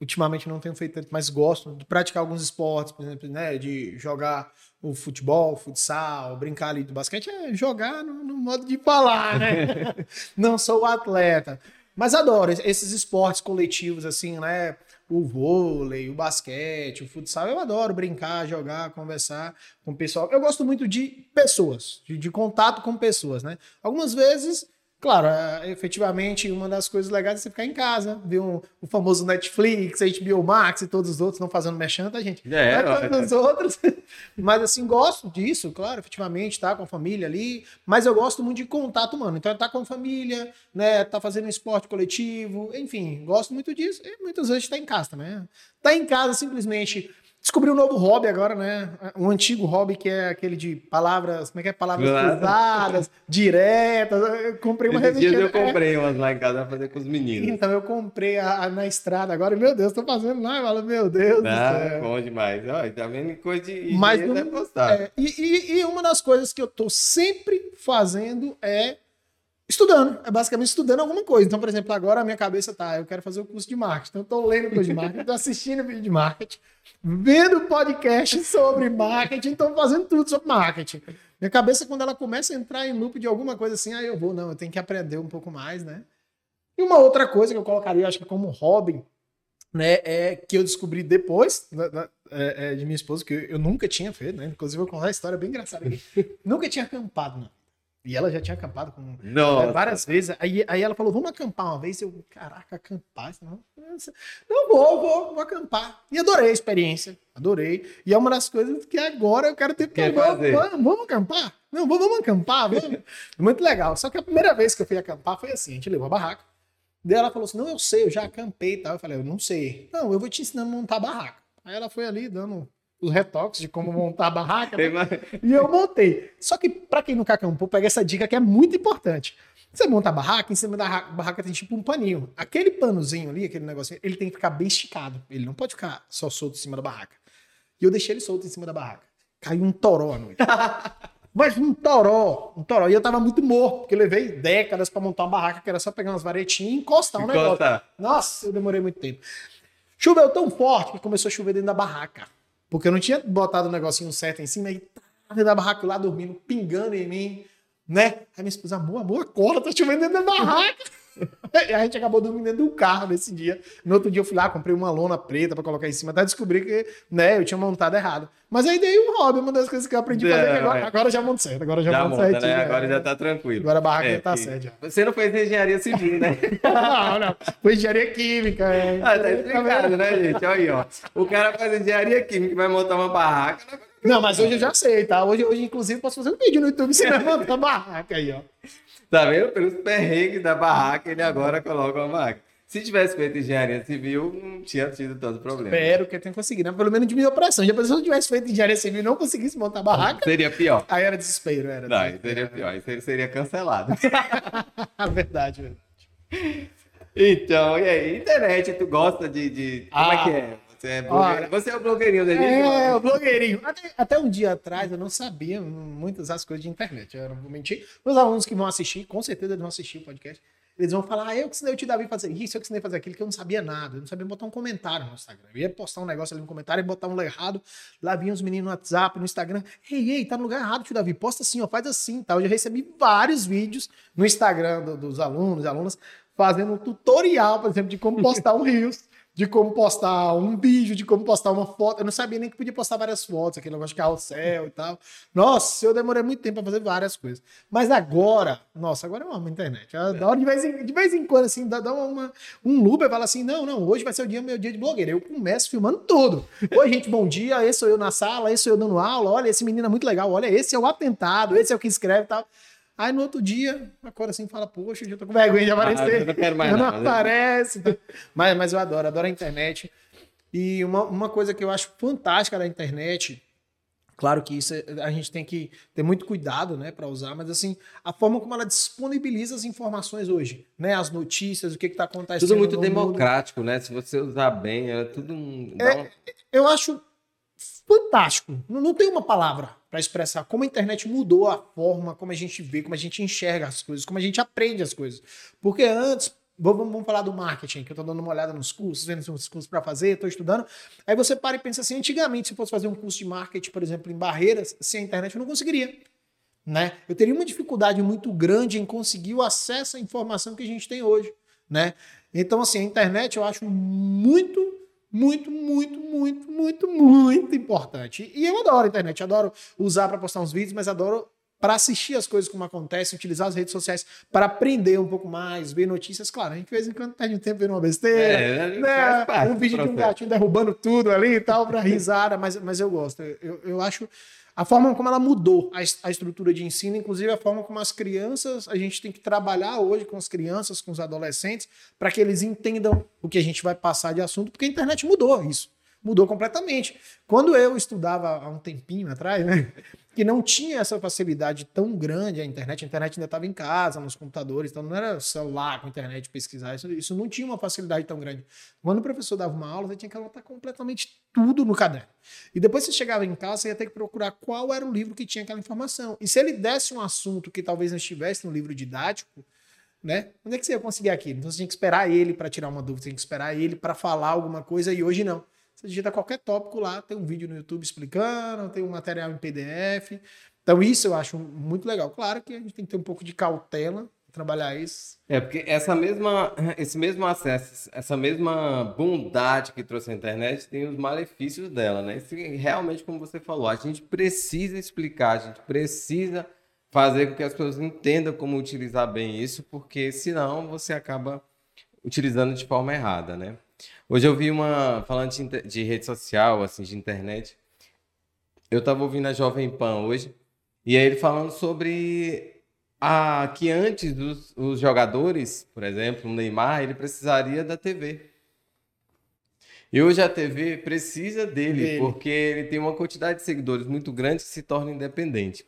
ultimamente não tenho feito tanto, mas gosto de praticar alguns esportes, por exemplo, né, de jogar o futebol, futsal, brincar ali do basquete, é jogar no, no modo de falar, né? não sou atleta, mas adoro esses esportes coletivos assim, né? O vôlei, o basquete, o futsal, eu adoro brincar, jogar, conversar com o pessoal. Eu gosto muito de pessoas, de, de contato com pessoas, né? Algumas vezes Claro, é, efetivamente, uma das coisas legais é você ficar em casa, ver um, o famoso Netflix, HBO Max e todos os outros, não fazendo mexendo, tá, gente? É, Vai todos os outros. Mas, assim, gosto disso, claro, efetivamente, tá com a família ali. Mas eu gosto muito de contato humano. Então, tá com a família, né? Tá fazendo um esporte coletivo, enfim, gosto muito disso. E muitas vezes tá em casa também. Tá em casa simplesmente Descobri um novo hobby agora, né? Um antigo hobby que é aquele de palavras, como é que é? Palavras Claro. pesadas, diretas. Eu comprei uma revistinha. eu comprei umas lá em casa pra fazer com os meninos. Então eu comprei a, a- na estrada agora, e, meu Deus, tô fazendo lá, eu falo, meu Deus do Ah, bom demais. Olha, tá vendo coisa de Mas não- é. É, e, e- e uma das coisas que eu tô sempre fazendo é estudando. É basicamente estudando alguma coisa. Então, por exemplo, agora a minha cabeça tá, eu quero fazer o curso de marketing. Então, eu tô lendo curso de marketing, tô assistindo vídeo de marketing, vendo podcast sobre marketing, tô fazendo tudo sobre marketing. Minha cabeça, quando ela começa a entrar em loop de alguma coisa assim, aí eu vou, não, eu tenho que aprender um pouco mais, né? E uma outra coisa que eu colocaria, acho que como hobby, né, é que eu descobri depois da- da- é, é, de minha esposa, que eu, eu nunca tinha feito, né? Inclusive, vou contar uma história bem engraçada aqui. nunca tinha acampado, não. E ela já tinha acampado com é, Nossa. várias vezes. Aí, aí ela falou: vamos acampar uma vez. Eu, caraca, acampar? Isso Não, não vou, vou, vou acampar. E adorei a experiência. Adorei. E é uma das coisas que agora eu quero ter. Vamos- fazer. Vamos, vamos acampar? Não, vamos, vamos acampar. Vamos. Muito legal. Só que a primeira vez que eu fui acampar foi assim: a gente levou a barraca. Daí ela falou assim: Não, eu sei, eu já acampei e tal. Eu falei: Eu não sei. Não, eu vou te ensinando a montar a barraca. Aí ela foi ali dando os retoques de como montar a barraca. né? E eu montei. Só que, pra quem nunca acampou, pega essa dica que é muito importante. Você monta a barraca, em cima da ra- barraca tem tipo um paninho. Aquele panozinho ali, aquele negocinho, ele tem que ficar bem esticado. Ele não pode ficar só solto em cima da barraca. E eu deixei ele solto em cima da barraca. Caiu um toró à noite. Mas um toró, um toró. E eu tava muito morto, porque eu levei décadas pra montar uma barraca, que era só pegar umas varetinhas e encostar um negócio. Encosta. Nossa, eu demorei muito tempo. Choveu tão forte que começou a chover dentro da barraca. Porque eu não tinha botado o negocinho certo em cima, tá dentro da barraca lá dormindo, pingando em mim, né? Aí minha esposa, amor, amor, acorda, tá chovendo dentro da barraca. E a gente acabou dormindo dentro do carro nesse dia. No outro dia eu fui lá, comprei uma lona preta pra colocar em cima, até descobri que, né, eu tinha montado errado. Mas aí dei um hobby, uma das coisas que eu aprendi a fazer, agora, É. agora já monto certo, agora já, Já monto monta, certinho. né? é. Agora já tá tranquilo. Agora a barraca É, já tá certa. Você não fez engenharia civil, né? não, não. Foi engenharia química. É. Ah, tá explicado, né, gente? Olha aí, ó. O cara faz engenharia química vai montar uma barraca. né? Não, mas hoje eu já sei, tá? Hoje, hoje inclusive, posso fazer um vídeo no YouTube ensinando a montar barraca aí, ó. Tá vendo? Pelos perrengues da barraca, ele agora coloca uma barraca. Se tivesse feito engenharia civil, não tinha tido tanto problema. Espero que eu tenha conseguido, né? Pelo menos diminuir a pressão. Já pensou se eu tivesse feito engenharia civil e não conseguisse montar barraca? Seria pior. Aí era desespero, era. Não, desespero. seria pior. Aí seria cancelado. verdade, verdade. Então, e aí? Internet, tu gosta de. de... Como é Ah. que é? Você é. Você é o blogueirinho da gente? É, o blogueirinho. Até, até um dia atrás eu não sabia muitas das coisas de internet. Eu não vou mentir. Meus alunos que vão assistir, com certeza vão assistir o podcast. Eles vão falar, ah, eu que ensinei o Davi a fazer isso, eu que ensinei a fazer aquilo, que eu não sabia nada. Eu não sabia botar um comentário no Instagram. Eu ia postar um negócio ali no comentário e botar um lugar errado. Lá vinham os meninos no WhatsApp, no Instagram. Ei, ei, tá no lugar errado, tio Davi. Posta assim, ó, faz assim. Tá? Eu já recebi vários vídeos no Instagram do- dos alunos e alunas fazendo um tutorial, por exemplo, de como postar um Reels, de como postar um vídeo, de como postar uma foto. Eu não sabia nem que podia postar várias fotos, aquele negócio de carrossel e tal. Nossa, eu demorei muito tempo para fazer várias coisas. Mas agora, nossa, agora eu amo a internet. Eu adoro de vez em, de vez em quando, assim, dá, dá uma, um loop e fala assim: não, não, hoje vai ser o dia, meu dia de blogueira. Eu começo filmando tudo. Oi, gente, bom dia. Esse sou eu na sala, esse sou eu dando aula. Olha, esse menino é muito legal. Olha, esse é o atentado, esse é o que escreve e tal. Aí no outro dia, acorda assim e fala, poxa, eu já tô com vergonha de aparecer. eu não quero mais Eu não nada. aparece. mas, mas eu adoro, adoro a internet. E uma, uma coisa que eu acho fantástica da internet, claro que isso a gente tem que ter muito cuidado, né, para usar, mas assim, a forma como ela disponibiliza as informações hoje, né, as notícias, o que que tá acontecendo Tudo muito no mundo. democrático, né? Se você usar bem, é tudo um. É, um- eu acho fantástico. Não, não tem uma palavra para expressar como a internet mudou a forma como a gente vê, como a gente enxerga as coisas, como a gente aprende as coisas. Porque antes, vamos, vamos falar do marketing, que eu tô dando uma olhada nos cursos, vendo os cursos para fazer, tô estudando. Aí você para e pensa assim, antigamente, se eu fosse fazer um curso de marketing, por exemplo, em Barreiras, sem a internet eu não conseguiria. Né? Eu teria uma dificuldade muito grande em conseguir o acesso à informação que a gente tem hoje, né? Então, assim, a internet eu acho muito, muito, muito, muito, muito, muito importante. E eu adoro a internet, adoro usar para postar uns vídeos, mas adoro para assistir as coisas como acontecem, utilizar as redes sociais para aprender um pouco mais, ver notícias. Claro, a gente de vez em quando perde um tempo vendo uma besteira, É, né? parte um vídeo de um gatinho derrubando tudo ali e tal, para risada, mas, mas eu gosto. Eu, eu acho a forma como ela mudou a, a estrutura de ensino, inclusive a forma como as crianças, a gente tem que trabalhar hoje com as crianças, com os adolescentes, para que eles entendam o que a gente vai passar de assunto, porque a internet mudou isso. Mudou completamente. Quando eu estudava há um tempinho atrás, né? Que não tinha essa facilidade tão grande a internet, a internet ainda estava em casa, nos computadores, então não era celular com internet pesquisar, isso, isso não tinha uma facilidade tão grande. Quando o professor dava uma aula, você tinha que anotar completamente tudo no caderno. E depois você chegava em casa, você ia ter que procurar qual era o livro que tinha aquela informação. E se ele desse um assunto que talvez não estivesse no livro didático, né? Onde é que você ia conseguir aquilo? Então você tinha que esperar ele para tirar uma dúvida, você tinha que esperar ele para falar alguma coisa, e hoje não. Você digita qualquer tópico lá, tem um vídeo no YouTube explicando, tem um material em PDF. Então, isso eu acho muito legal. Claro que a gente tem que ter um pouco de cautela trabalhar isso. É, porque essa mesma, esse mesmo acesso, essa mesma bondade que trouxe a internet tem os malefícios dela, né? Isso, realmente, como você falou, a gente precisa explicar, a gente precisa fazer com que as pessoas entendam como utilizar bem isso, porque senão você acaba utilizando de forma errada, né? Hoje eu vi uma, falando de, de rede social, assim, de internet, eu tava ouvindo a Jovem Pan hoje, e aí ele falando sobre a, que antes os, os jogadores, por exemplo, o Neymar, ele precisaria da TV. E hoje a TV precisa dele, Dele. porque ele tem uma quantidade de seguidores muito grande que se torna independente.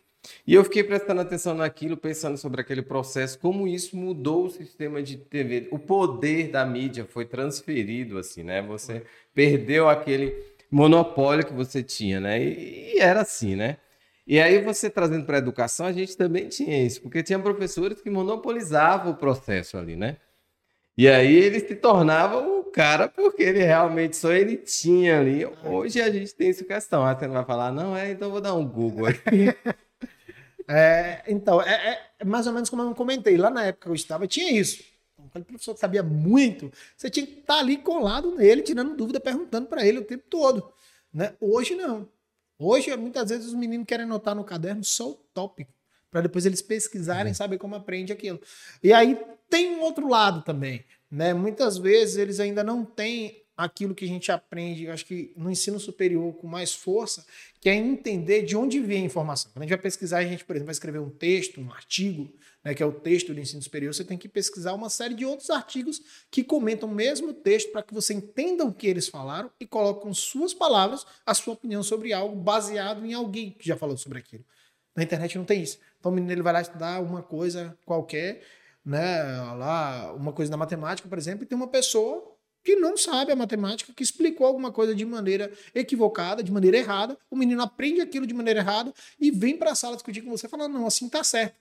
E eu fiquei prestando atenção naquilo, pensando sobre aquele processo, como isso mudou o sistema de TV. O poder da mídia foi transferido, assim, né? Você perdeu aquele monopólio que você tinha, né? E, e era assim, né? E aí você trazendo para a educação, a gente também tinha isso, porque tinha professores que monopolizavam o processo ali, né? E aí ele se tornava o cara porque ele realmente só ele tinha ali. Hoje a gente tem essa questão. Ah, você não vai falar, não, é, então vou dar um Google aqui. É, então, é, é mais ou menos como eu comentei. Lá na época que eu estava, tinha isso. Aquele professor que sabia muito, você tinha que estar ali colado nele, tirando dúvida, perguntando para ele o tempo todo. Né? Hoje não. Hoje, muitas vezes, os meninos querem anotar no caderno só o tópico, para depois eles pesquisarem, saber como aprende aquilo. E aí tem um outro lado também. Né? Muitas vezes eles ainda não têm aquilo que a gente aprende, acho que no ensino superior com mais força, que é entender de onde vem a informação. Quando a gente vai pesquisar, a gente, por exemplo, vai escrever um texto, um artigo, né, que é o texto do ensino superior, você tem que pesquisar uma série de outros artigos que comentam o mesmo texto para que você entenda o que eles falaram e coloque com suas palavras a sua opinião sobre algo baseado em alguém que já falou sobre aquilo. Na internet não tem isso. Então o menino ele vai lá estudar uma coisa qualquer, né, lá, uma coisa na matemática, por exemplo, e tem uma pessoa que não sabe a matemática, que explicou alguma coisa de maneira equivocada, de maneira errada, o menino aprende aquilo de maneira errada e vem para a sala discutir com você falando, não, assim tá certo.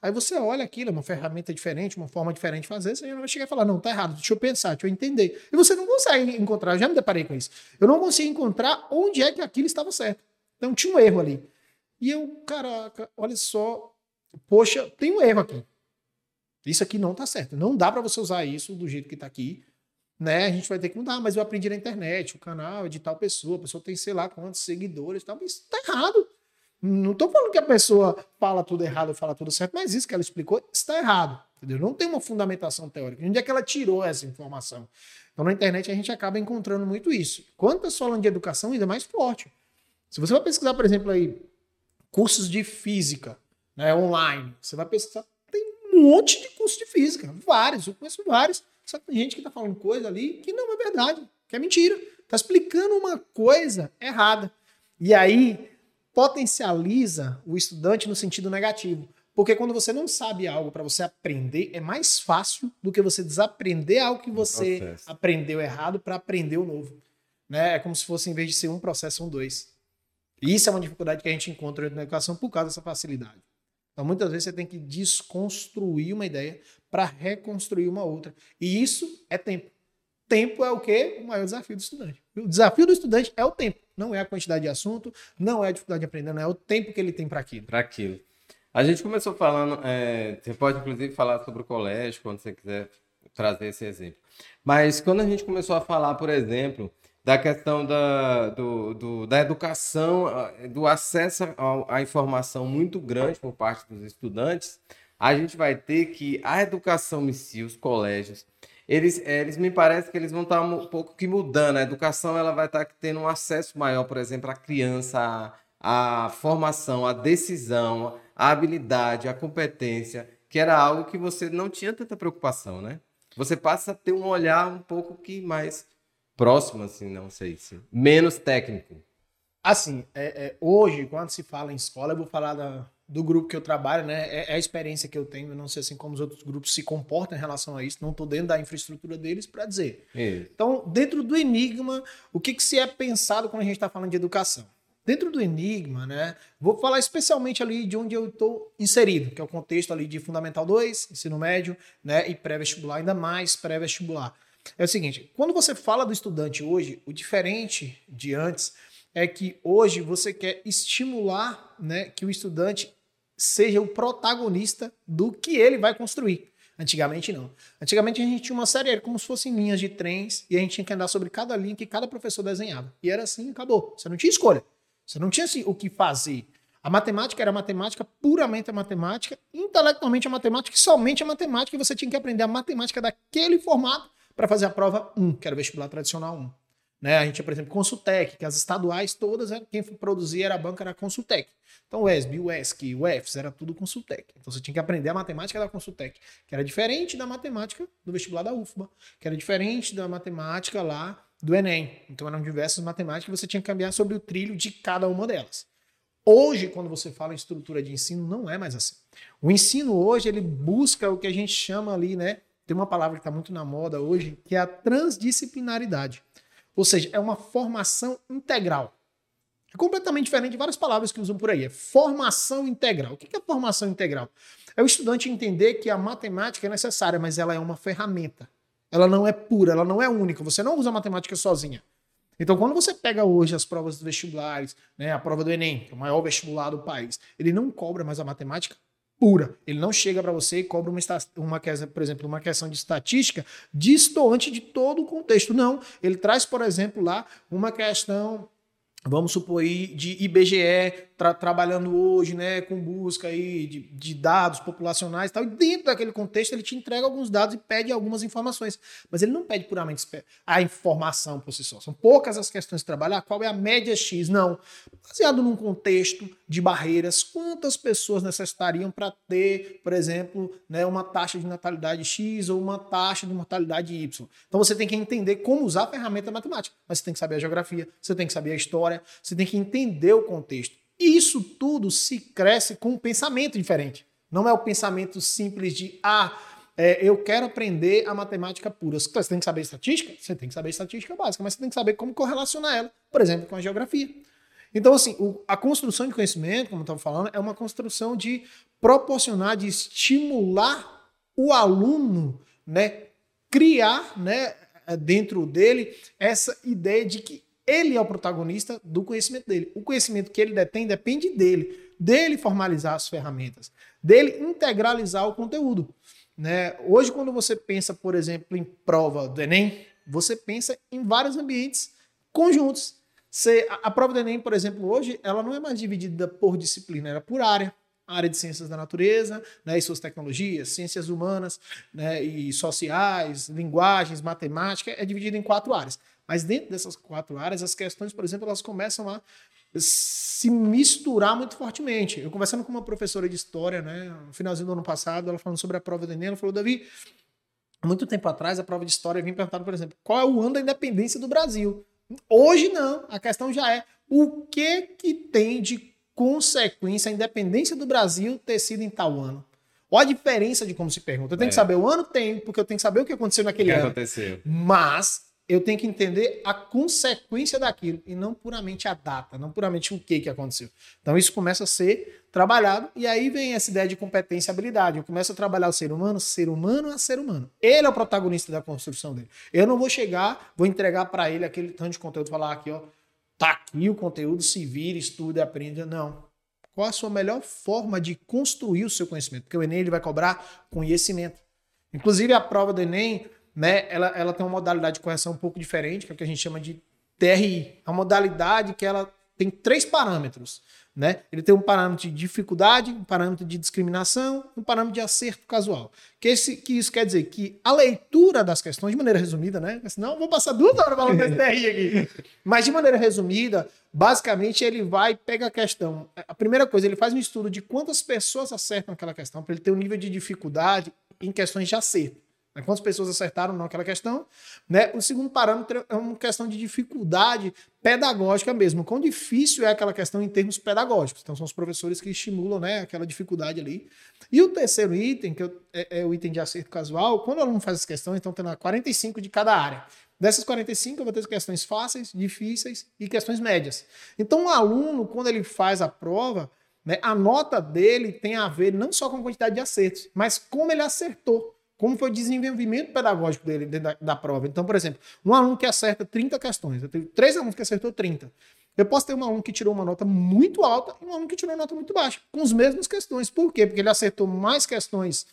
Aí você olha aquilo, é uma ferramenta diferente, uma forma diferente de fazer, você já vai chegar e falar, não, tá errado, deixa eu pensar, deixa eu entender. E você não consegue encontrar, eu já me deparei com isso. Eu não consigo encontrar onde é que aquilo estava certo. Então tinha um erro ali. E eu, caraca, olha só, poxa, tem um erro aqui. Isso aqui não tá certo. Não dá para você usar isso do jeito que tá aqui né? A gente vai ter que mudar, mas eu aprendi na internet, o canal é de tal pessoa, a pessoa tem sei lá quantos seguidores tal, isso tá errado. Não tô falando que a pessoa fala tudo errado ou fala tudo certo, mas isso que ela explicou está errado, entendeu? Não tem uma fundamentação teórica. Onde é que ela tirou essa informação? Então na internet a gente acaba encontrando muito isso. Quanto a de educação, ainda mais forte. Se você vai pesquisar, por exemplo, aí, cursos de física, né, online, você vai pesquisar, tem um monte de cursos de física, vários, eu conheço vários. Só que tem gente que tá falando coisa ali que não é verdade, que é mentira. Tá explicando uma coisa errada. E aí potencializa o estudante no sentido negativo. Porque quando você não sabe algo para você aprender, é mais fácil do que você desaprender algo que você processo. aprendeu errado para aprender o novo. Né? É como se fosse, em vez de ser um processo, um dois. E isso é uma dificuldade que a gente encontra na educação por causa dessa facilidade. Então, muitas vezes você tem que desconstruir uma ideia para reconstruir uma outra. E isso é tempo. Tempo é o quê? O maior desafio do estudante. O desafio do estudante é o tempo. Não é a quantidade de assunto, não é a dificuldade de aprender, não é o tempo que ele tem para aquilo. para aquilo. A gente começou falando, é, você pode inclusive falar sobre o colégio, quando você quiser trazer esse exemplo. Mas quando a gente começou a falar, por exemplo, da questão da, do, do, da educação, do acesso à informação muito grande por parte dos estudantes, a gente vai ter que a educação em si, os colégios, eles, eles me parece que eles vão estar um pouco que mudando. A educação ela vai estar tendo um acesso maior, por exemplo, à criança, à, à formação, à decisão, à habilidade, à competência, que era algo que você não tinha tanta preocupação, né? Você passa a ter um olhar um pouco que mais próximo, assim, não sei se. Menos técnico. Assim, é, é, hoje, quando se fala em escola, eu vou falar da, do grupo que eu trabalho, né? É, é, a experiência que eu tenho. Eu não sei assim como os outros grupos se comportam em relação a isso. Não estou dentro da infraestrutura deles para dizer. Isso. Então, dentro do Enigma, o que, que se é pensado quando a gente está falando de educação? Dentro do Enigma, né? Vou falar especialmente ali de onde eu estou inserido, que é o contexto ali de Fundamental 2, ensino médio, né? E pré-vestibular, ainda mais pré-vestibular. É o seguinte, quando você fala do estudante hoje, o diferente de antes é que hoje você quer estimular né, que o estudante seja o protagonista do que ele vai construir. Antigamente não. Antigamente a gente tinha uma série, era como se fossem linhas de trens, e a gente tinha que andar sobre cada linha que cada professor desenhava. E era assim, acabou. Você não tinha escolha. Você não tinha assim, o que fazer. A matemática era matemática, puramente a matemática, intelectualmente a matemática, somente a matemática, e você tinha que aprender a matemática daquele formato para fazer a prova 1, que era o vestibular tradicional 1. Né? A gente tinha, por exemplo, Consultec, que as estaduais todas, quem produzia era a banca, era Consultec. Então o ESB, o ESC, o EFS, era tudo Consultec. Então você tinha que aprender a matemática da Consultec, que era diferente da matemática do vestibular da UFBA, que era diferente da matemática lá do Enem. Então eram diversas matemáticas que você tinha que cambiar sobre o trilho de cada uma delas. Hoje, quando você fala em estrutura de ensino, não é mais assim. O ensino hoje, ele busca o que a gente chama ali, né, tem uma palavra que está muito na moda hoje, que é a transdisciplinaridade. Ou seja, é uma formação integral. É completamente diferente de várias palavras que usam por aí. É formação integral. O que é formação integral? É o estudante entender que a matemática é necessária, mas ela é uma ferramenta. Ela não é pura, ela não é única. Você não usa a matemática sozinha. Então, quando você pega hoje as provas dos vestibulares, né, a prova do Enem, que é o maior vestibular do país, ele não cobra mais a matemática pura. Ele não chega para você e cobra uma, uma, por exemplo, uma questão de estatística distoante de todo o contexto. Não. Ele traz, por exemplo, lá uma questão vamos supor de IBGE tra trabalhando hoje, né, com busca aí de, de, dados populacionais e tal, e dentro daquele contexto ele te entrega alguns dados e pede algumas informações, mas ele não pede puramente a informação por si só. São poucas as questões de trabalhar, qual é a média X? Não. Baseado num contexto de barreiras, quantas pessoas necessitariam para ter, por exemplo, né, uma taxa de natalidade X ou uma taxa de mortalidade Y. Então você tem que entender como usar a ferramenta matemática, mas você tem que saber a geografia, você tem que saber a história, você tem que entender o contexto. E isso tudo se cresce com um pensamento diferente. Não é o pensamento simples de, ah, é, eu quero aprender a matemática pura. Você tem que saber estatística? Você tem que saber estatística básica, mas você tem que saber como correlacionar ela, por exemplo, com a geografia. Então, assim, o, a construção de conhecimento, como eu estava falando, é uma construção de proporcionar, de estimular o aluno, né, criar, né, dentro dele essa ideia de que ele é o protagonista do conhecimento dele. O conhecimento que ele detém depende dele, dele formalizar as ferramentas, dele integralizar o conteúdo. Né? Hoje, quando você pensa, por exemplo, em prova do Enem, você pensa em vários ambientes conjuntos. A, a prova do Enem, por exemplo, hoje, ela não é mais dividida por disciplina, era por área área de ciências da natureza né, e suas tecnologias, ciências humanas né, e sociais, linguagens, matemática, é dividida em quatro áreas. Mas dentro dessas quatro áreas, as questões, por exemplo, elas começam a se misturar muito fortemente. Eu conversando com uma professora de história, né, no finalzinho do ano passado, ela falando sobre a prova do Enem, ela falou, Davi, muito tempo atrás, a prova de história vinha perguntando, por exemplo, qual é o ano da independência do Brasil? Hoje não, a questão já é o que que tem de consequência a independência do Brasil ter sido em tal ano? Olha a diferença de como se pergunta. Eu tenho é. que saber o ano, tem, porque eu tenho que saber o que aconteceu naquele o que ano. Aconteceu. Mas eu tenho que entender a consequência daquilo e não puramente a data, não puramente o que, que aconteceu. Então isso começa a ser trabalhado e aí vem essa ideia de competência e habilidade. Eu começo a trabalhar o ser humano, ser humano a ser humano. Ele é o protagonista da construção dele. Eu não vou chegar, vou entregar para ele aquele tanto de conteúdo, falar aqui, ó, tá aqui o conteúdo, se vira, estuda, aprenda. Não. Qual a sua melhor forma de construir o seu conhecimento? Porque o Enem ele vai cobrar conhecimento. Inclusive a prova do Enem, né, ela, ela tem uma modalidade de correção um pouco diferente, que é o que a gente chama de TRI, a modalidade que ela tem três parâmetros. Né? Ele tem um parâmetro de dificuldade, um parâmetro de discriminação, um parâmetro de acerto casual. Que, esse, que isso quer dizer que a leitura das questões, de maneira resumida, né? Senão eu vou passar duas horas falando desse TRI aqui. Mas de maneira resumida, basicamente ele vai, pega a questão. A primeira coisa, ele faz um estudo de quantas pessoas acertam aquela questão, para ele ter um nível de dificuldade em questões de acerto. Né? Quantas pessoas acertaram naquela questão? Né? O segundo parâmetro é uma questão de dificuldade pedagógica mesmo. Quão difícil é aquela questão em termos pedagógicos. Então, são os professores que estimulam né, aquela dificuldade ali. E o terceiro item, que é, é o item de acerto casual, quando o aluno faz as questões, então tem lá 45 de cada área. Dessas 45, eu vou ter questões fáceis, difíceis e questões médias. Então, o aluno, quando ele faz a prova, né, a nota dele tem a ver não só com a quantidade de acertos, mas como ele acertou como foi o desenvolvimento pedagógico dele da, da, prova. Então, por exemplo, um aluno que acerta 30 questões, eu tenho três alunos que acertou 30. Eu posso ter um aluno que tirou uma nota muito alta e um aluno que tirou uma nota muito baixa, com as mesmas questões. Por quê? Porque ele acertou mais questões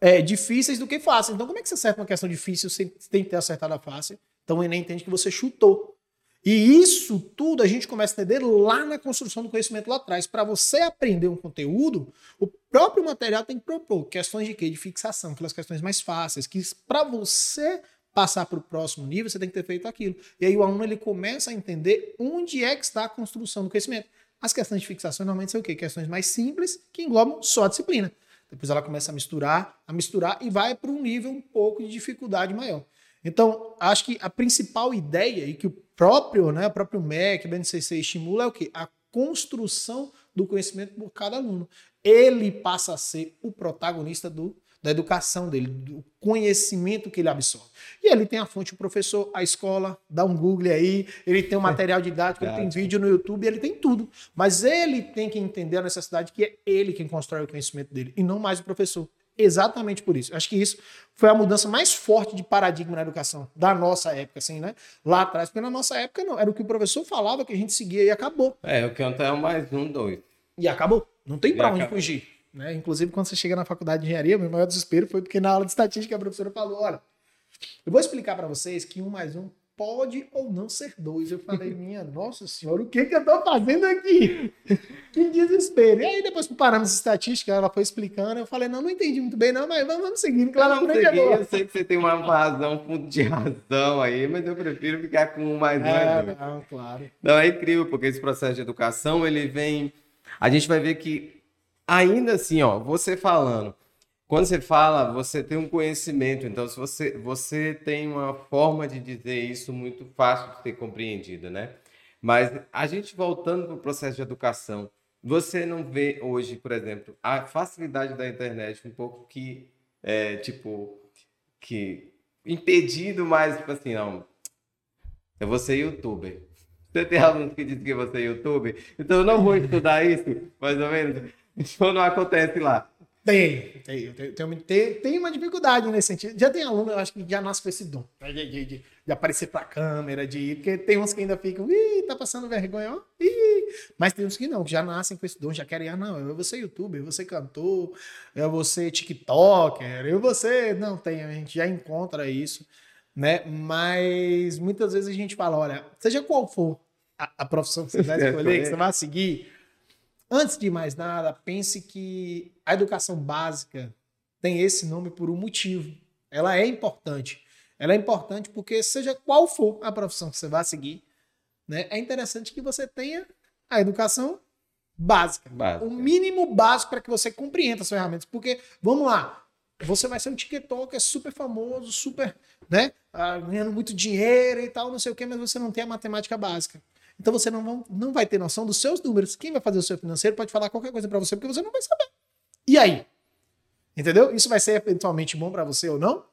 é, difíceis do que fáceis. Então, como é que você acerta uma questão difícil sem ter acertado a fácil? Então, o Enem entende que você chutou. E isso tudo a gente começa a entender lá na construção do conhecimento lá atrás. Para você aprender um conteúdo, o próprio material tem que propor questões de quê? De fixação, aquelas questões mais fáceis, que para você passar para o próximo nível, você tem que ter feito aquilo. E aí o aluno ele começa a entender onde é que está a construção do conhecimento. As questões de fixação normalmente são o quê? Questões mais simples que englobam só a disciplina. Depois ela começa a misturar, a misturar e vai para um nível um pouco de dificuldade maior. Então, acho que a principal ideia e que o próprio, né, o próprio MEC, BNCC estimula é o quê? A construção do conhecimento por cada aluno. Ele passa a ser o protagonista do, da educação dele, do conhecimento que ele absorve. E ali tem a fonte, o professor, a escola, dá um Google aí, ele tem o um material didático, ele tem vídeo no YouTube, ele tem tudo. Mas ele tem que entender a necessidade que é ele quem constrói o conhecimento dele, e não mais o professor exatamente por isso. Acho que isso foi a mudança mais forte de paradigma na educação da nossa época, assim, né? Lá atrás, porque na nossa época não, era o que o professor falava que a gente seguia e acabou. É, o que é um mais um, dois. E acabou. Não tem pra onde fugir. Né? Inclusive, quando você chega na faculdade de engenharia, meu maior desespero foi porque na aula de estatística a professora falou: olha, eu vou explicar para vocês que um mais um pode ou não ser dois. Eu falei, minha nossa senhora, o que, que eu tô fazendo aqui? que desespero. E aí, depois que paramos estatística, ela foi explicando, eu falei, não, não entendi muito bem, não, mas vamos, vamos seguindo, claro, vamos seguir, Eu sei que você tem uma razão, um ponto de razão aí, mas eu prefiro ficar com um mais um. É, não, claro. Não, é incrível, porque esse processo de educação, ele vem. A gente vai ver que, ainda assim, ó, você falando quando você fala, você tem um conhecimento, então se você, você tem uma forma de dizer isso muito fácil de ser compreendida, né? Mas a gente voltando para o processo de educação, você não vê hoje, por exemplo, a facilidade da internet um pouco que, é, tipo, que impedido mais, tipo assim, não, eu vou ser youtuber. Você tem alunos que dizem que você é youtuber, então eu não vou estudar isso, mais ou menos. Então não acontece lá. Tem, tem, tem, tem, tem uma dificuldade nesse sentido. Já tem aluno, eu acho que já nasce com esse dom né, de, de, de, de aparecer pra câmera, de ir, porque tem uns que ainda ficam, ih, tá passando vergonha, ó, ih. Mas tem uns que não, que já nascem com esse dom, já querem, ah, não, eu vou ser youtuber, eu vou ser cantor, eu vou ser tiktoker, eu vou ser. Não, tem, a gente já encontra isso, né? Mas muitas vezes a gente fala, olha, seja qual for a, a profissão que você vai escolher, que você vai seguir Antes de mais nada, pense que a educação básica tem esse nome por um motivo. Ela é importante. Ela é importante porque, seja qual for a profissão que você vai seguir, né, é interessante que você tenha a educação básica. básica. O mínimo básico para que você compreenda as ferramentas. Porque, vamos lá, você vai ser um TikToker super famoso, super, né, ah, ganhando muito dinheiro e tal, não sei o quê, mas você não tem a matemática básica. Então você não, não vai ter noção dos seus números. Quem vai fazer o seu financeiro pode falar qualquer coisa para você, porque você não vai saber. E aí? Entendeu? Isso vai ser eventualmente bom para você ou não?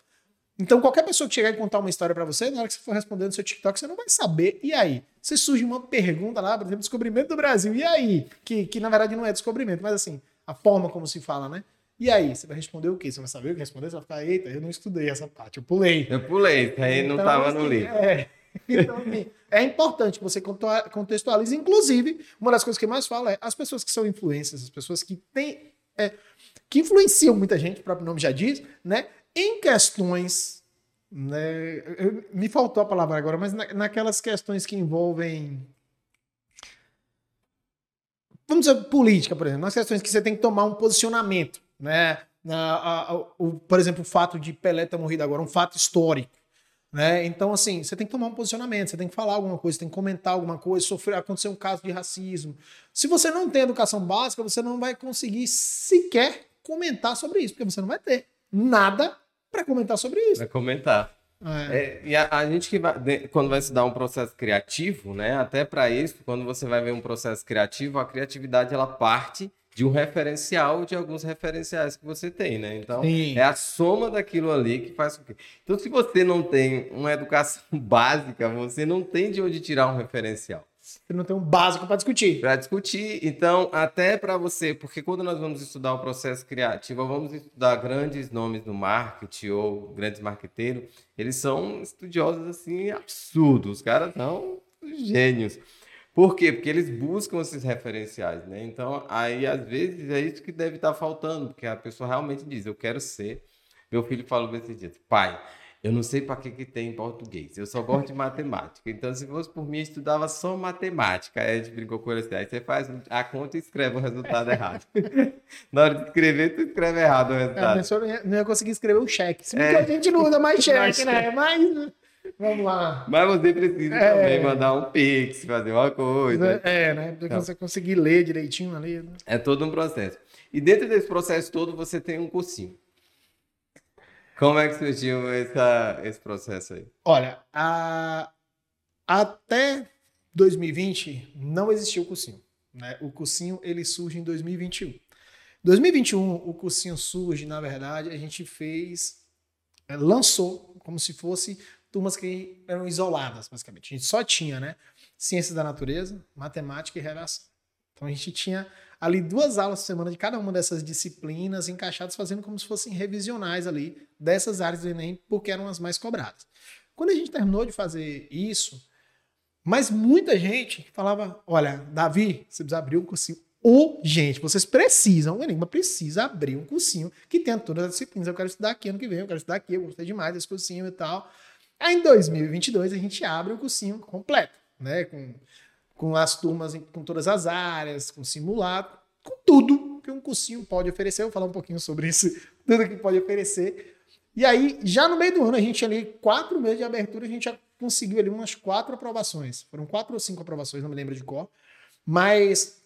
Então, qualquer pessoa que chegar e contar uma história para você, na hora que você for respondendo no seu TikTok, você não vai saber. E aí? Se surge uma pergunta lá, por exemplo, descobrimento do Brasil. E aí? Que, que na verdade não é descobrimento, mas assim, a forma como se fala, né? E aí? Você vai responder o quê? Você vai saber o que responder? Você vai ficar, eita, eu não estudei essa parte, eu pulei. Eu pulei, aí então, não estava no assim, livro. É. Então, assim, é importante que você contextualize. Inclusive, uma das coisas que mais fala é as pessoas que são influências, as pessoas que têm. É, que influenciam muita gente, o próprio nome já diz, né? Em questões né, eu- me faltou a palavra agora, mas na- naquelas questões que envolvem. Vamos dizer, política, por exemplo, nas questões que você tem que tomar um posicionamento, né? Na- a- a- o- por exemplo, o fato de Pelé ter morrido agora, um fato histórico. Né? Então, assim, você tem que tomar um posicionamento, você tem que falar alguma coisa, você tem que comentar alguma coisa, sofrer, acontecer um caso de racismo. Se você não tem educação básica, você não vai conseguir sequer comentar sobre isso, porque você não vai ter nada para comentar sobre isso. Vai comentar. É. É, e a, a gente que vai, de- quando vai estudar um processo criativo, né? Até para isso, quando você vai ver um processo criativo, a criatividade ela parte de um referencial de alguns referenciais que você tem, né? Então, Sim. é a soma daquilo ali que faz com que. Então, se você não tem uma educação básica, você não tem de onde tirar um referencial Você não tem um básico para discutir. para discutir. Então, até para você, porque quando nós vamos estudar o processo criativo, vamos estudar grandes nomes no marketing ou grandes marqueteiros, eles são estudiosos assim absurdos. Os caras são gênios. Por quê? Porque eles buscam esses referenciais, né? Então, aí às vezes é isso que deve estar faltando, porque a pessoa realmente diz: "Eu quero ser". Meu filho falou esses dias: "Pai, eu não sei para que que tem em português. Eu só gosto de matemática. Então, se fosse por mim, eu estudava só matemática. Aí a gente brincou com ele assim. Aí você faz a conta e escreve o resultado errado. Na hora de escrever, tu escreve errado o É, a resultado. pessoa não ia, não ia conseguir escrever o cheque. Se É. a gente não usa mais Mais cheque, né? Mas vamos lá. Mas você precisa É. também mandar um pix, fazer uma coisa. É, né? Pra Então. você conseguir ler direitinho ali. né? É todo um processo. E dentro desse processo todo, você tem um cursinho. Como é que surgiu essa, esse processo aí? Olha, a- até 2020 não existia o cursinho. Né? O cursinho ele surge em 2021. 2021 o cursinho surge, na verdade, a gente fez, é, lançou como se fosse turmas que eram isoladas, basicamente. A gente só tinha, né? Ciências da natureza, matemática e redação. Então a gente tinha ali duas aulas por semana de cada uma dessas disciplinas encaixadas, fazendo como se fossem revisionais ali dessas áreas do Enem, porque eram as mais cobradas. Quando a gente terminou de fazer isso, mas muita gente falava: olha, Davi, você precisa abrir um cursinho urgente. Vocês precisam, o Enigma precisa abrir um cursinho que tenha todas as disciplinas. Eu quero estudar aqui ano que vem, eu quero estudar aqui, eu gostei demais desse cursinho e tal. Aí em 2022 a gente abre o cursinho completo, né? Com, com as turmas, com todas as áreas, com simulado, com tudo que um cursinho pode oferecer. Eu vou falar um pouquinho sobre isso, tudo que pode oferecer. E aí, já no meio do ano, a gente ali, quatro meses de abertura, a gente já conseguiu ali umas quatro aprovações. Foram quatro ou cinco aprovações, não me lembro de qual. Mas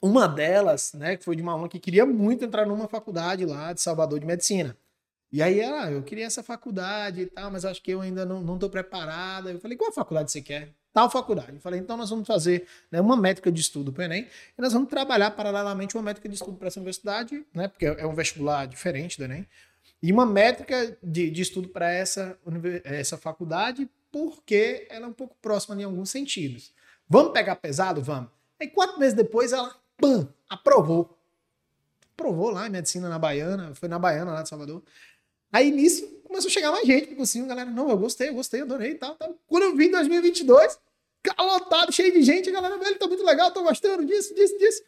uma delas, né, que foi de uma aluna que queria muito entrar numa faculdade lá de Salvador de Medicina. E aí ela, eu queria essa faculdade e tal, mas acho que eu ainda não, não preparada. Eu falei, qual faculdade você quer? Tal faculdade. Eu falei, então nós vamos fazer né, uma métrica de estudo para o Enem e nós vamos trabalhar paralelamente uma métrica de estudo para essa universidade, né, porque é um vestibular diferente do Enem, e uma métrica de, de estudo para essa, essa faculdade, porque ela é um pouco próxima em alguns sentidos. Vamos pegar pesado? Vamos. Aí quatro meses depois ela, pam, aprovou. Aprovou lá em medicina na Baiana, foi na Baiana lá de Salvador. Aí nisso começou a chegar mais gente pro cursinho, galera, não, eu gostei, eu gostei, adorei e tal, tal. Quando eu vim em 2022, lotado, cheio de gente, a galera, velho, tá muito legal, tô gostando disso, disso, disso.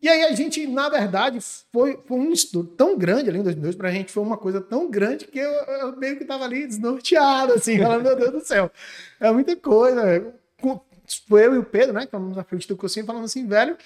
E aí a gente, na verdade, foi, foi um estudo tão grande ali em 2002, pra gente foi uma coisa tão grande que eu, eu meio que tava ali desnorteado, assim, falando, meu Deus do céu, é muita coisa. Foi eu e o Pedro, né, que estávamos na frente do cursinho, falando assim, velho,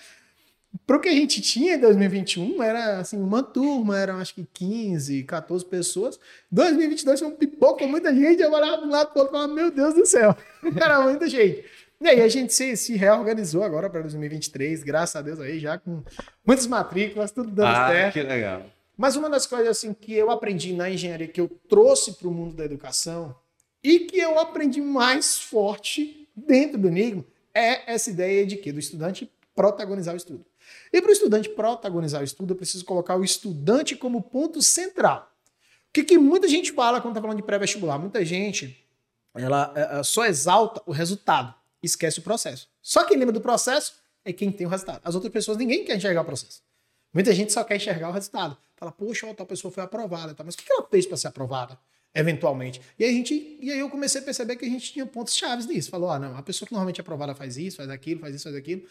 pro que a gente tinha em 2021, era assim, uma turma, eram acho que 15, 14 pessoas. 2022 foi um pipoco muita gente, eu olhava de um lado pro outro e falava, meu Deus do céu, era muita gente. E aí a gente se, se reorganizou agora para 2023, graças a Deus aí, já com muitas matrículas, tudo dando ah, certo. que legal. Mas uma das coisas assim que eu aprendi na engenharia, que eu trouxe para o mundo da educação e que eu aprendi mais forte dentro do Enigma é essa ideia de que do estudante protagonizar o estudo. E para o estudante protagonizar o estudo, eu preciso colocar o estudante como ponto central. O que, que muita gente fala quando está falando de pré-vestibular? Muita gente ela, eh, só exalta o resultado, esquece o processo. Só quem lembra do processo é quem tem o resultado. As outras pessoas, ninguém quer enxergar o processo. Muita gente só quer enxergar o resultado. Fala, poxa, ó, tal pessoa foi aprovada, mas o que ela fez para ser aprovada? Eventualmente. E aí, a gente, e aí eu comecei a perceber que a gente tinha pontos chaves nisso. Falou, ah, não, a pessoa que normalmente é aprovada faz isso, faz aquilo, faz isso, faz aquilo.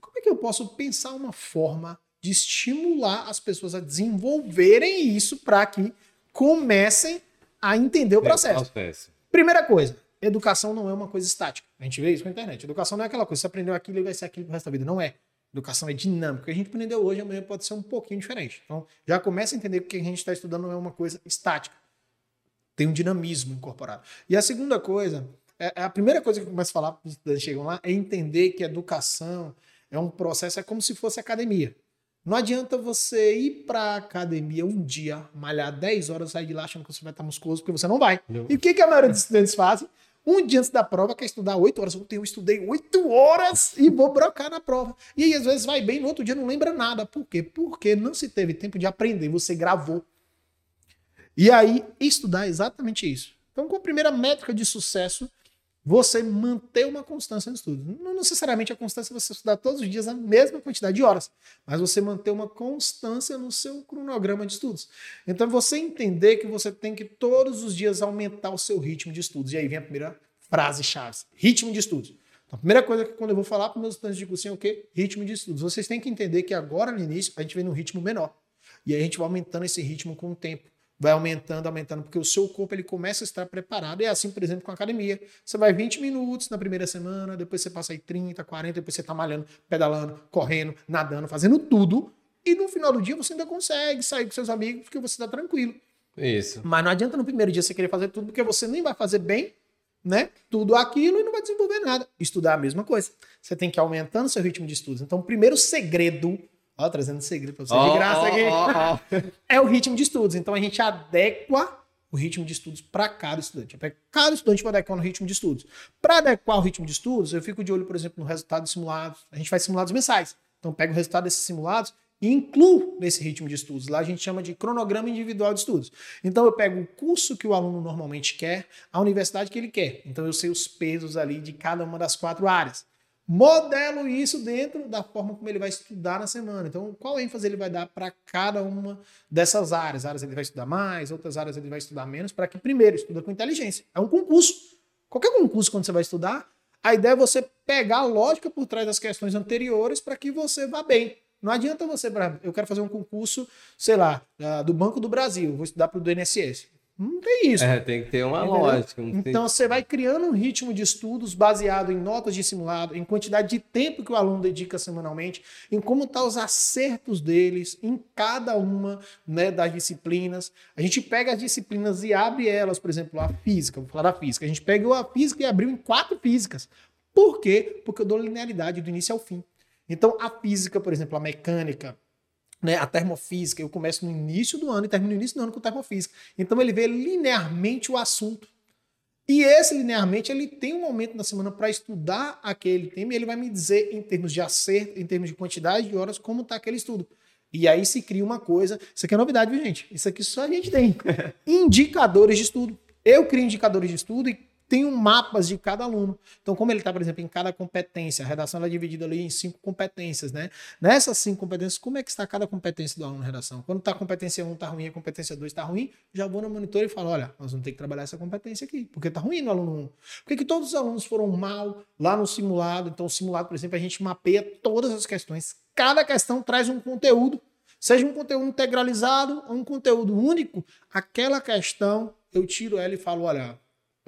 Como é que eu posso pensar uma forma de estimular as pessoas a desenvolverem isso para que comecem a entender o processo. processo. Primeira coisa, educação não é uma coisa estática. A gente vê isso com a internet. Educação não é aquela coisa, você aprendeu aquilo e vai ser aquilo pro resto da vida. Não é. Educação é dinâmica. O que a gente aprendeu hoje, amanhã pode ser um pouquinho diferente. Então, já começa a entender que o que a gente está estudando não é uma coisa estática. Tem um dinamismo incorporado. E a segunda coisa, é, é a primeira coisa que eu começo a falar para os estudantes que chegam lá, é entender que a educação é um processo, é como se fosse academia. Não adianta você ir para academia um dia, malhar 10 horas, sair de lá achando que você vai estar musculoso, porque você não vai. Não. E o que, que a maioria dos estudantes fazem? Um dia antes da prova quer estudar 8 horas. Ontem eu estudei 8 horas e vou brocar na prova. E aí, às vezes, vai bem, no outro dia não lembra nada. Por quê? Porque não se teve tempo de aprender, você gravou. E aí, estudar é exatamente isso. Então, com a primeira métrica de sucesso, você manter uma constância no estudo. Não necessariamente a constância é você estudar todos os dias a mesma quantidade de horas, mas você manter uma constância no seu cronograma de estudos. Então, você entender que você tem que todos os dias aumentar o seu ritmo de estudos. E aí vem a primeira frase-chave: ritmo de estudos. Então, a primeira coisa que quando eu vou falar para meus estudantes de cursinho é o quê? Ritmo de estudos. Vocês têm que entender que agora, no início, a gente vem num ritmo menor. E aí a gente vai aumentando esse ritmo com o tempo vai aumentando, aumentando, porque o seu corpo ele começa a estar preparado. E é assim, por exemplo, com a academia. Você vai 20 minutos na primeira semana, depois você passa aí 30, 40, depois você está malhando, pedalando, correndo, nadando, fazendo tudo. E no final do dia você ainda consegue sair com seus amigos porque você está tranquilo. Isso. Mas não adianta no primeiro dia você querer fazer tudo, porque você nem vai fazer bem, né? Tudo aquilo e não vai desenvolver nada. Estudar a mesma coisa. Você tem que ir aumentando seu ritmo de estudos. Então, o primeiro segredo Ó, trazendo segredo pra vocês Ó, de graça ó, aqui. ó. É o ritmo de estudos. Então a gente adequa o ritmo de estudos para cada estudante. Para cada estudante vai adequar no ritmo de estudos. Para adequar o ritmo de estudos, eu fico de olho, por exemplo, no resultado dos simulados. A gente faz simulados mensais. Então pego o resultado desses simulados e incluo nesse ritmo de estudos. Lá a gente chama de cronograma individual de estudos. Então eu pego o curso que o aluno normalmente quer, a universidade que ele quer. Então eu sei os pesos ali de cada uma das quatro áreas modelo isso dentro da forma como ele vai estudar na semana. Então, qual ênfase ele vai dar para cada uma dessas áreas? Áreas ele vai estudar mais, outras áreas ele vai estudar menos, para que primeiro estuda com inteligência. É um concurso. Qualquer concurso, quando você vai estudar, a ideia é você pegar a lógica por trás das questões anteriores para que você vá bem. Não adianta você, eu quero fazer um concurso, sei lá, do Banco do Brasil, vou estudar para o do INSS. Não tem isso. É, tem que ter uma Entendeu? lógica. não tem- Então você vai criando um ritmo de estudos baseado em notas de simulado, em quantidade de tempo que o aluno dedica semanalmente, em como estão os acertos deles em cada uma né, das disciplinas. A gente pega as disciplinas e abre elas, por exemplo, a física, vou falar da física. A gente pegou a física e abriu em quatro físicas. Por quê? Porque eu dou linearidade do início ao fim. Então a física, por exemplo, a mecânica, né, a termofísica, eu começo no início do ano e termino no início do ano com termofísica. Então ele vê linearmente o assunto. E esse linearmente ele tem um momento na semana para estudar aquele tema e ele vai me dizer em termos de acerto, em termos de quantidade de horas, como está aquele estudo. E aí se cria uma coisa. Isso aqui é novidade, viu, gente? Isso aqui só a gente tem. Indicadores de estudo. Eu crio indicadores de estudo e tenho mapas de cada aluno. Então, como ele está, por exemplo, em cada competência, a redação é dividida ali em cinco competências, né? Nessas cinco competências, como é que está cada competência do aluno na redação? Quando está a competência 1 está ruim, a competência 2 está ruim, já vou no monitor e falo, olha, nós vamos ter que trabalhar essa competência aqui, porque está ruim no aluno 1. Por que todos os alunos foram mal lá no simulado? Então, o simulado, por exemplo, a gente mapeia todas as questões. Cada questão traz um conteúdo, seja um conteúdo integralizado ou um conteúdo único, aquela questão eu tiro ela e falo, olha,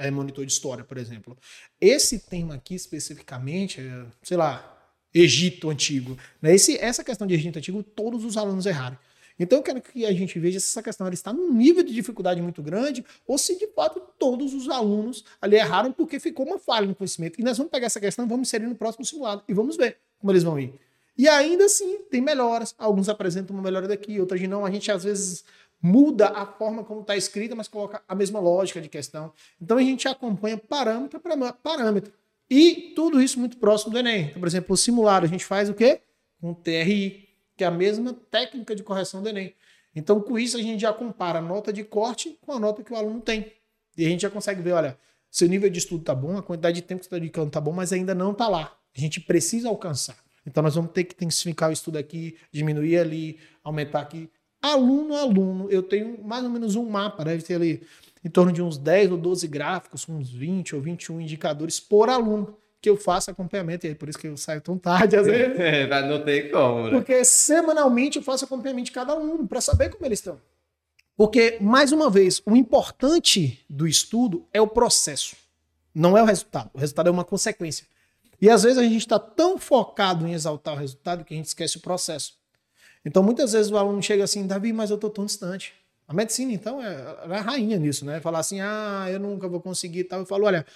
é monitor de história, por exemplo. Esse tema aqui especificamente, é, sei lá, Egito Antigo. Né? Esse, essa questão de Egito Antigo, todos os alunos erraram. Então eu quero que a gente veja se essa questão ela está num nível de dificuldade muito grande ou se de fato todos os alunos ali erraram porque ficou uma falha no conhecimento. E nós vamos pegar essa questão vamos inserir no próximo simulado e vamos ver como eles vão ir. E ainda assim, tem melhoras. Alguns apresentam uma melhora daqui, outras não. A gente às vezes muda a forma como está escrita, mas coloca a mesma lógica de questão. Então a gente acompanha parâmetro para parâmetro. E tudo isso muito próximo do Enem. Então, por exemplo, o simulado a gente faz o quê? Com o TRI, que é a mesma técnica de correção do Enem. Então, com isso, a gente já compara a nota de corte com a nota que o aluno tem. E a gente já consegue ver, olha, seu nível de estudo tá bom, a quantidade de tempo que você está dedicando tá bom, mas ainda não tá lá. A gente precisa alcançar. Então, nós vamos ter que intensificar o estudo aqui, diminuir ali, aumentar aqui. Aluno a aluno, eu tenho mais ou menos um mapa, deve ter ali em torno de uns 10 ou 12 gráficos, uns 20 ou 21 indicadores por aluno que eu faço acompanhamento, e é por isso que eu saio tão tarde às vezes. É, não tem como, né? Porque semanalmente eu faço acompanhamento de cada aluno para saber como eles estão. Porque, mais uma vez, o importante do estudo é o processo, não é o resultado. O resultado é uma consequência. E às vezes a gente está tão focado em exaltar o resultado que a gente esquece o processo. Então, muitas vezes o aluno chega assim, Davi, mas eu estou tão distante. A medicina, então, é, é a rainha nisso, né? Falar assim, ah, eu nunca vou conseguir e tal. Eu falo, olha,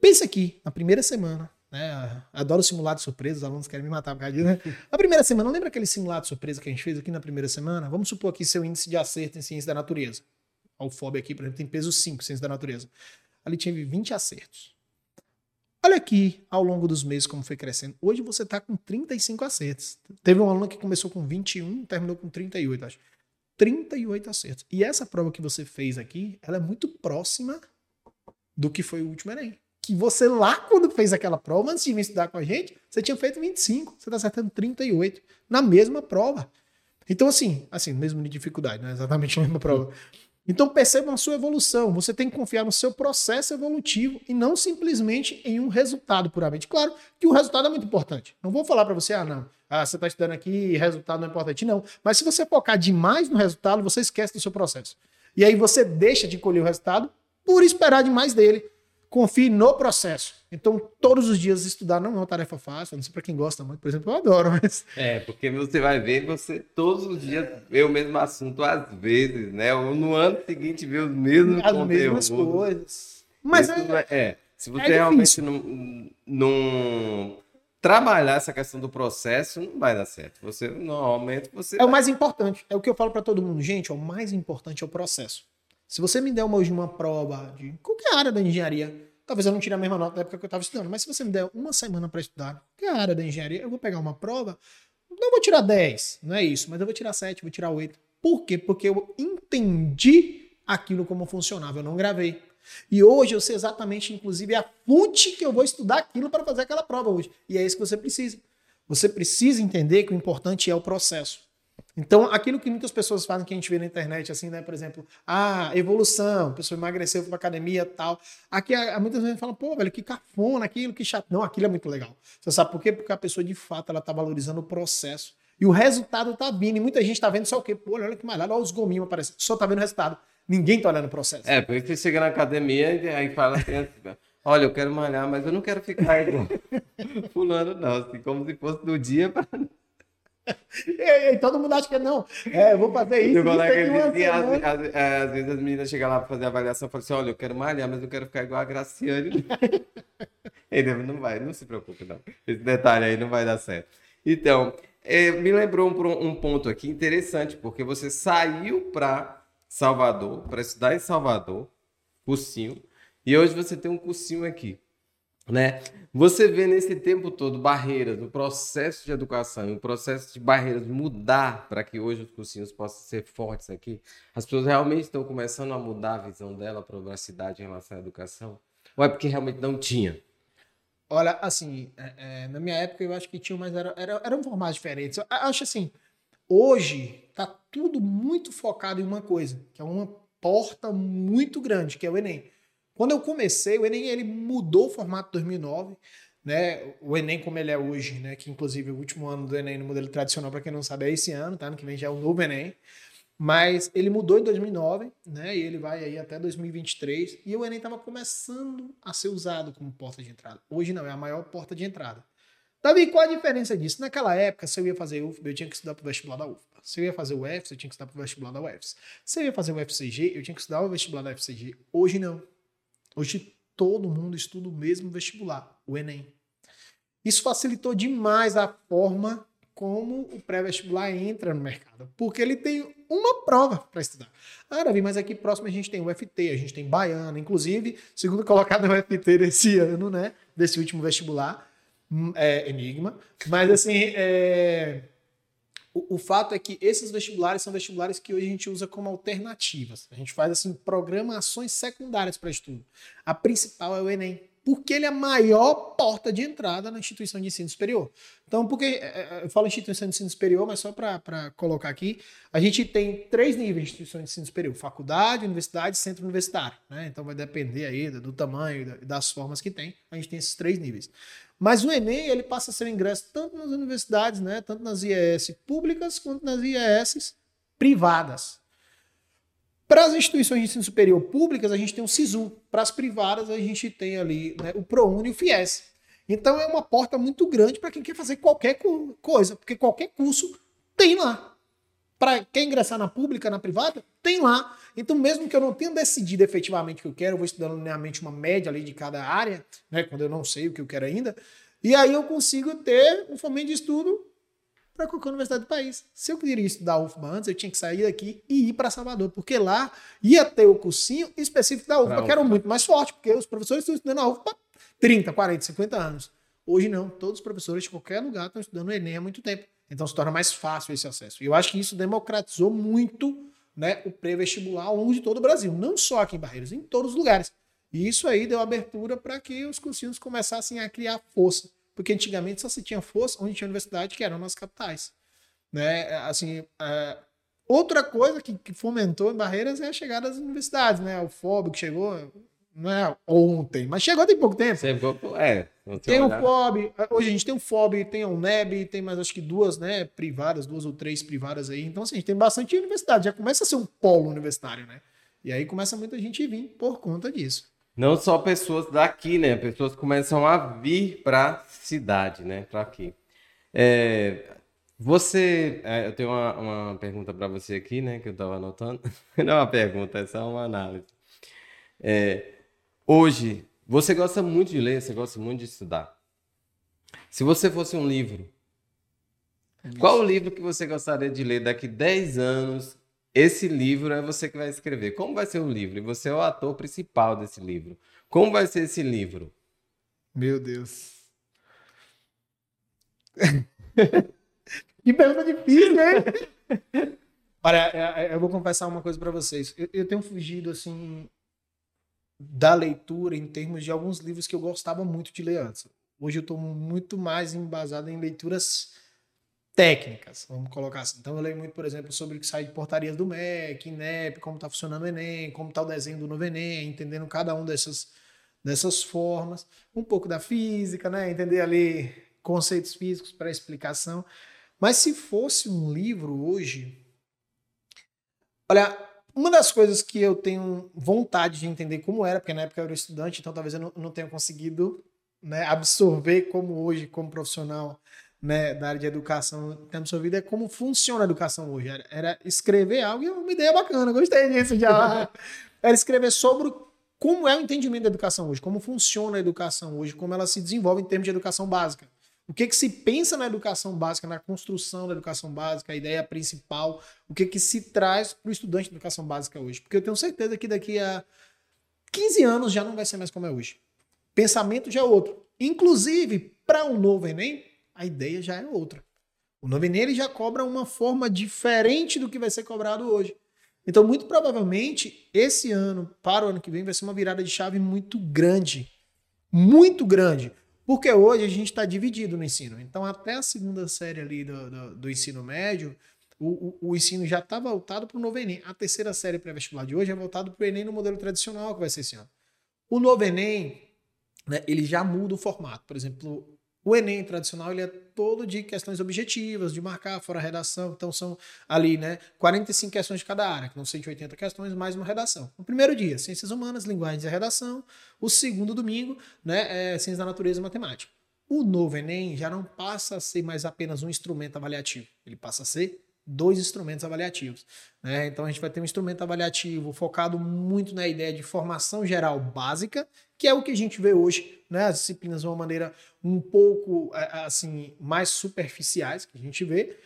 pensa aqui, na primeira semana, né? Adoro simulado de surpresa, os alunos querem me matar por causa disso, né? Na primeira semana, lembra aquele simulado de surpresa que a gente fez aqui na primeira semana? Vamos supor aqui seu índice de acerto em ciência da natureza. O FOB aqui, por exemplo, tem peso 5, ciência da natureza. Ali tinha 20 acertos. Olha aqui, ao longo dos meses, como foi crescendo. Hoje você está com 35 acertos. Teve um aluno que começou com 21, terminou com 38, acho. 38 acertos. E essa prova que você fez aqui, ela é muito próxima do que foi o último Enem. Que você lá, quando fez aquela prova, antes de vir estudar com a gente, você tinha feito 25, você está acertando 38 na mesma prova. Então, assim, assim, mesmo de dificuldade, não é exatamente a mesma prova. Então percebam a sua evolução. Você tem que confiar no seu processo evolutivo e não simplesmente em um resultado puramente. Claro que o resultado é muito importante. Não vou falar para você, ah, não, ah, você está estudando aqui resultado não é importante. Não. Mas se você focar demais no resultado, você esquece do seu processo. E aí você deixa de colher o resultado por esperar demais dele. Confie no processo. Então, todos os dias estudar não é uma tarefa fácil, não sei para quem gosta muito, por exemplo, eu adoro, mas. É, porque você vai ver, você todos os dias vê o mesmo assunto, às vezes, né? Ou no ano seguinte vê os mesmos As conteúdos. mesmas coisas. Mas é, é, se você é realmente não, não trabalhar essa questão do processo, não vai dar certo. Você normalmente você. É vai... o mais importante. É o que eu falo para todo mundo, gente. o mais importante é o processo. Se você me der uma, hoje uma prova de qualquer área da engenharia, talvez eu não tire a mesma nota da época que eu estava estudando, mas se você me der uma semana para estudar qualquer área da engenharia, eu vou pegar uma prova, não vou tirar 10, não é isso, mas eu vou tirar 7, vou tirar 8. Por quê? Porque eu entendi aquilo como funcionava, eu não gravei. E hoje eu sei exatamente, inclusive, a fonte que eu vou estudar aquilo para fazer aquela prova hoje. E é isso que você precisa. Você precisa entender que o importante é o processo. Então, aquilo que muitas pessoas fazem, que a gente vê na internet, assim, né? Por exemplo, ah, evolução, a pessoa emagreceu, foi pra academia tal. Aqui, muitas vezes fala, pô, velho, que cafona aquilo, que chato. Não, aquilo é muito legal. Você sabe por quê? Porque a pessoa, de fato, ela tá valorizando o processo. E o resultado tá vindo. E muita gente tá vendo só o quê? Pô, olha que malhado, olha os gominhos aparecendo. Só tá vendo o resultado. Ninguém tá olhando o processo. É, porque você chega na academia e aí fala assim, olha, eu quero malhar, mas eu não quero ficar fulano, não. Assim, como se fosse do dia para e, e, todo mundo acha que não. É, eu vou fazer isso. isso aqui às, às, às, vezes as meninas chegam lá para fazer a avaliação e falam assim: olha, eu quero malhar, mas eu quero ficar igual a Graciane. Ele não vai, não se preocupe, não. Esse detalhe aí não vai dar certo. Então, é, me lembrou um, um ponto aqui interessante, porque você saiu para Salvador, para estudar em Salvador, cursinho, e hoje você tem um cursinho aqui né? Você vê nesse tempo todo barreiras, o processo de educação, o processo de barreiras mudar para que hoje os cursinhos possam ser fortes aqui. As pessoas realmente estão começando a mudar a visão dela para a cidade em relação à educação? Ou é porque realmente não tinha? Olha, assim, é, é, na minha época eu acho que tinha, mas era, era, era um formato diferente. Eu acho assim, hoje tá tudo muito focado em uma coisa, que é uma porta muito grande, que é o Enem. Quando eu comecei, o Enem ele mudou o formato 2009, né? O Enem como ele é hoje, né? Que inclusive o último ano do Enem no modelo tradicional, para quem não sabe, é esse ano, tá? Ano que vem já é o novo Enem. Mas ele mudou em 2009, né? E ele vai aí até 2023. E o Enem estava começando a ser usado como porta de entrada. Hoje não, é a maior porta de entrada. Davi, qual a diferença disso? Naquela época, se eu ia fazer UFBA, eu tinha que estudar para o vestibular da UFBA. Se eu ia fazer o UFS, eu tinha que estudar para o vestibular da UFS. Se eu ia fazer o UFCG, eu tinha que estudar o vestibular da UFCG. Hoje não. Hoje todo mundo estuda o mesmo vestibular, o Enem. Isso facilitou demais a forma como o pré-vestibular entra no mercado, porque ele tem uma prova para estudar. Ah, Davi, mas aqui próximo a gente tem o FT, a gente tem Baiana, inclusive, segundo colocado no FT desse ano, né, desse último vestibular, hum, é, Enigma, mas assim, é, o, o, fato é que esses vestibulares são vestibulares que hoje a gente usa como alternativas. A gente faz assim programações secundárias para estudo. A principal é o Enem, porque ele é a maior porta de entrada na instituição de ensino superior. Então, porque é, é, eu falo instituição de ensino superior, mas só para colocar aqui, a gente tem três níveis de instituição de ensino superior: faculdade, universidade, centro universitário. Né? Então vai depender aí do tamanho, das formas que tem. A gente tem esses três níveis. Mas o Enem ele passa a ser ingresso tanto nas universidades, né, tanto nas IES públicas quanto nas IES privadas. Para as instituições de ensino superior públicas, a gente tem o SISU. Para as privadas, a gente tem ali né, o ProUni e o FIES. Então é uma porta muito grande para quem quer fazer qualquer coisa, porque qualquer curso tem lá. Para quem ingressar na pública, na privada, tem lá. Então, mesmo que eu não tenha decidido efetivamente o que eu quero, eu vou estudando linearmente uma média ali de cada área, né, quando eu não sei o que eu quero ainda, e aí eu consigo ter um fomento de estudo para qualquer universidade do país. Se eu queria estudar UFBA antes, eu tinha que sair daqui e ir para Salvador, porque lá ia ter o cursinho específico da UFBA, que era muito mais forte, porque os professores estão estudando a UFBA 30, 40, 50 anos. Hoje não, todos os professores de qualquer lugar estão estudando o Enem há muito tempo. Então se torna mais fácil esse acesso. E eu acho que isso democratizou muito né, o pré-vestibular ao longo de todo o Brasil, não só aqui em Barreiras, em todos os lugares. E isso aí deu abertura para que os cursinhos começassem a criar força porque antigamente só se tinha força onde tinha universidade, que eram nas capitais. Né? Assim, é... outra coisa que, que, fomentou em Barreiras é a chegada das universidades, né? O FOB que chegou, não é ontem, mas chegou tem pouco tempo. é, tem o FOB, hoje a gente tem o FOB, tem a UNEB, tem mais acho que duas, né, privadas, duas ou três privadas aí. Então, assim, a gente tem bastante universidade, já começa a ser um polo universitário, né? E aí começa muita gente vir por conta disso. Não só pessoas daqui, né? Pessoas começam a vir para cidade, né? Para aqui. É, você, é, eu tenho uma, uma pergunta para você aqui, né? Que eu estava anotando. Não é uma pergunta, é só uma análise. É, hoje, você gosta muito de ler, você gosta muito de estudar. Se você fosse um livro, qual o livro que você gostaria de ler daqui 10 anos esse livro é você que vai escrever. Como vai ser o livro? E você é o ator principal desse livro. Como vai ser esse livro? Meu Deus. que pergunta difícil, né? Olha, é, é, eu vou confessar uma coisa para vocês. Eu, eu, tenho fugido, assim, da leitura em termos de alguns livros que eu gostava muito de ler antes. Hoje eu estou muito mais embasado em leituras técnicas, vamos colocar assim. Então eu leio muito, por exemplo, sobre o que sai de portarias do MEC, INEP, como está funcionando o Enem, como está o desenho do novo Enem, entendendo cada um dessas, dessas formas, um pouco da física, né? entender ali conceitos físicos para explicação. Mas se fosse um livro hoje, olha, uma das coisas que eu tenho vontade de entender como era, porque na época eu era estudante, então talvez eu não, não tenha conseguido né, absorver como hoje, como profissional, né, da área de educação tem absorvido é como funciona a educação hoje. Era, era escrever algo e uma ideia bacana, gostei disso já. era escrever sobre como é o entendimento da educação hoje, como funciona a educação hoje, como ela se desenvolve em termos de educação básica. O que, que se pensa na educação básica, na construção da educação básica, a ideia principal, o que, que se traz para o estudante de educação básica hoje. Porque eu tenho certeza que daqui a 15 anos já não vai ser mais como é hoje. Pensamento já é outro. Inclusive, para um novo Enem, a ideia já é outra. O Noveneiro já cobra uma forma diferente do que vai ser cobrado hoje. Então, muito provavelmente, esse ano, para o ano que vem, vai ser uma virada de chave muito grande. Muito grande. Porque hoje a gente está dividido no ensino. Então, até a segunda série ali do, do, do ensino médio, o, o, o, ensino já está voltado para o novo Enem. A terceira série pré-vestibular de hoje é voltado para o Enem no modelo tradicional que vai ser esse ano. O novo Enem, né, ele já muda o formato. Por exemplo, o Enem tradicional ele é todo de questões objetivas, de marcar fora a redação. Então são ali, né, 45 questões de cada área, que são 180 questões mais uma redação. O primeiro dia, ciências humanas, linguagens e redação. O segundo domingo, né, é ciências da natureza e matemática. O novo Enem já não passa a ser mais apenas um instrumento avaliativo, ele passa a ser dois instrumentos avaliativos. Né? Então a gente vai ter um instrumento avaliativo focado muito na ideia de formação geral básica, que é o que a gente vê hoje, né? as disciplinas de uma maneira um pouco assim mais superficiais que a gente vê,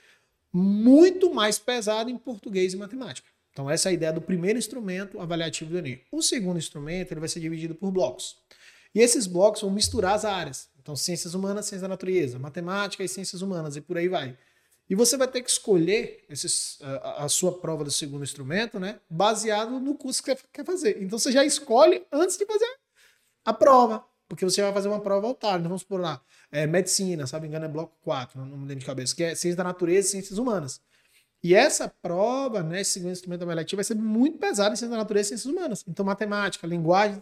muito mais pesado em português e matemática. Então essa é a ideia do primeiro instrumento avaliativo do Enem. O segundo instrumento ele vai ser dividido por blocos. E esses blocos vão misturar as áreas. Então ciências humanas, ciências da natureza, matemática e ciências humanas e por aí vai. E você vai ter que escolher esses, a, a, sua prova do segundo instrumento, né? Baseado no curso que você quer fazer. Então você já escolhe antes de fazer a prova. Porque você vai fazer uma prova voltada. Então vamos por lá. É, medicina, sabe engano, é bloco 4, não me lembro de cabeça, que é ciência da natureza e ciências humanas. E essa prova, né, esse instrumento avaliativo, vai ser muito pesada em ciência da natureza e ciências humanas. Então, matemática, linguagem,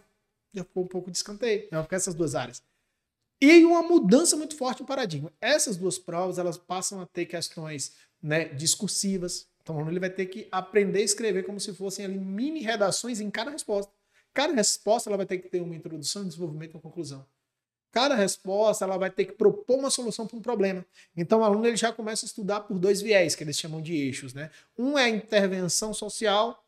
já ficou um pouco de escanteio. Vai ficar essas duas áreas. E uma mudança muito forte no paradigma. Essas duas provas elas passam a ter questões né, discursivas. Então o aluno ele vai ter que aprender a escrever como se fossem ali mini redações em cada resposta. Cada resposta ela vai ter que ter uma introdução, desenvolvimento e uma conclusão. Cada resposta ela vai ter que propor uma solução para um problema. Então o aluno ele já começa a estudar por dois viés, que eles chamam de eixos. Né? Um é a intervenção social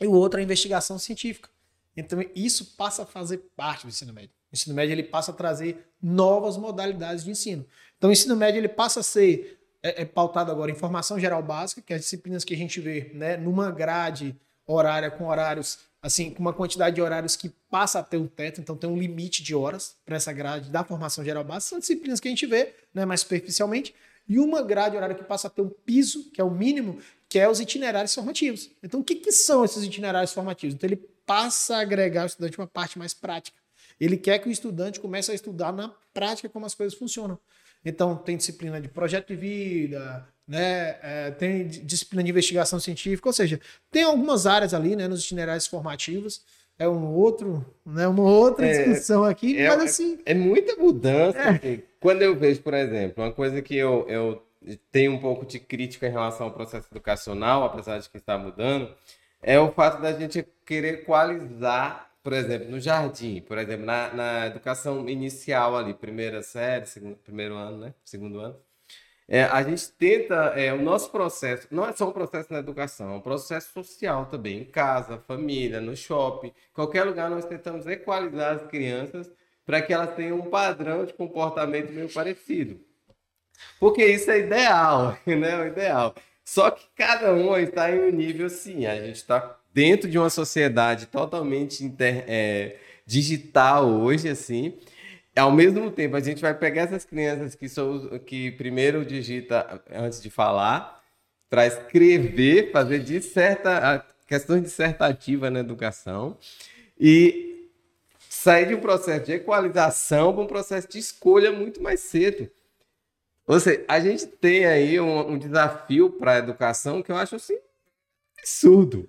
e o outro é a investigação científica. Então isso passa a fazer parte do ensino médio. O ensino médio ele passa a trazer novas modalidades de ensino. Então o ensino médio ele passa a ser é, é pautado agora em formação geral básica, que é as disciplinas que a gente vê né, numa grade horária com horários assim, com uma quantidade de horários que passa a ter um teto, então tem um limite de horas para essa grade da formação geral básica, são disciplinas que a gente vê, né, mais superficialmente, e uma grade horária que passa a ter um piso, que é o mínimo, que é os itinerários formativos. Então, o que, que são esses itinerários formativos? Então, ele passa a agregar ao estudante uma parte mais prática. Ele quer que o estudante comece a estudar na prática como as coisas funcionam. Então, tem disciplina de projeto de vida, né? É, tem disciplina de investigação científica, ou seja, tem algumas áreas ali né, nos itinerários formativos. É um outro, né, uma outra é, discussão aqui, é, mas assim. É, é muita mudança. É. Quando eu vejo, por exemplo, uma coisa que eu, eu tenho um pouco de crítica em relação ao processo educacional, apesar de que está mudando, é o fato da gente querer equalizar por exemplo, no jardim, por exemplo, na, na educação inicial ali, primeira série, segundo, primeiro ano, né? Segundo ano. É, a gente tenta, é, o nosso processo, não é só um processo na educação, é um processo social também, em casa, família, no shopping, qualquer lugar nós tentamos equalizar as crianças para que elas tenham um padrão de comportamento meio parecido. Porque isso é ideal, né? O ideal. Só que cada um está em um nível assim, a gente está dentro de uma sociedade totalmente inter, é, digital hoje, assim, ao mesmo tempo, a gente vai pegar essas crianças que, são, que primeiro digita antes de falar, para escrever, fazer disserta, questões dissertativas na educação, e sair de um processo de equalização para um processo de escolha muito mais cedo. Ou seja, a gente tem aí um, um desafio para a educação que eu acho assim absurdo.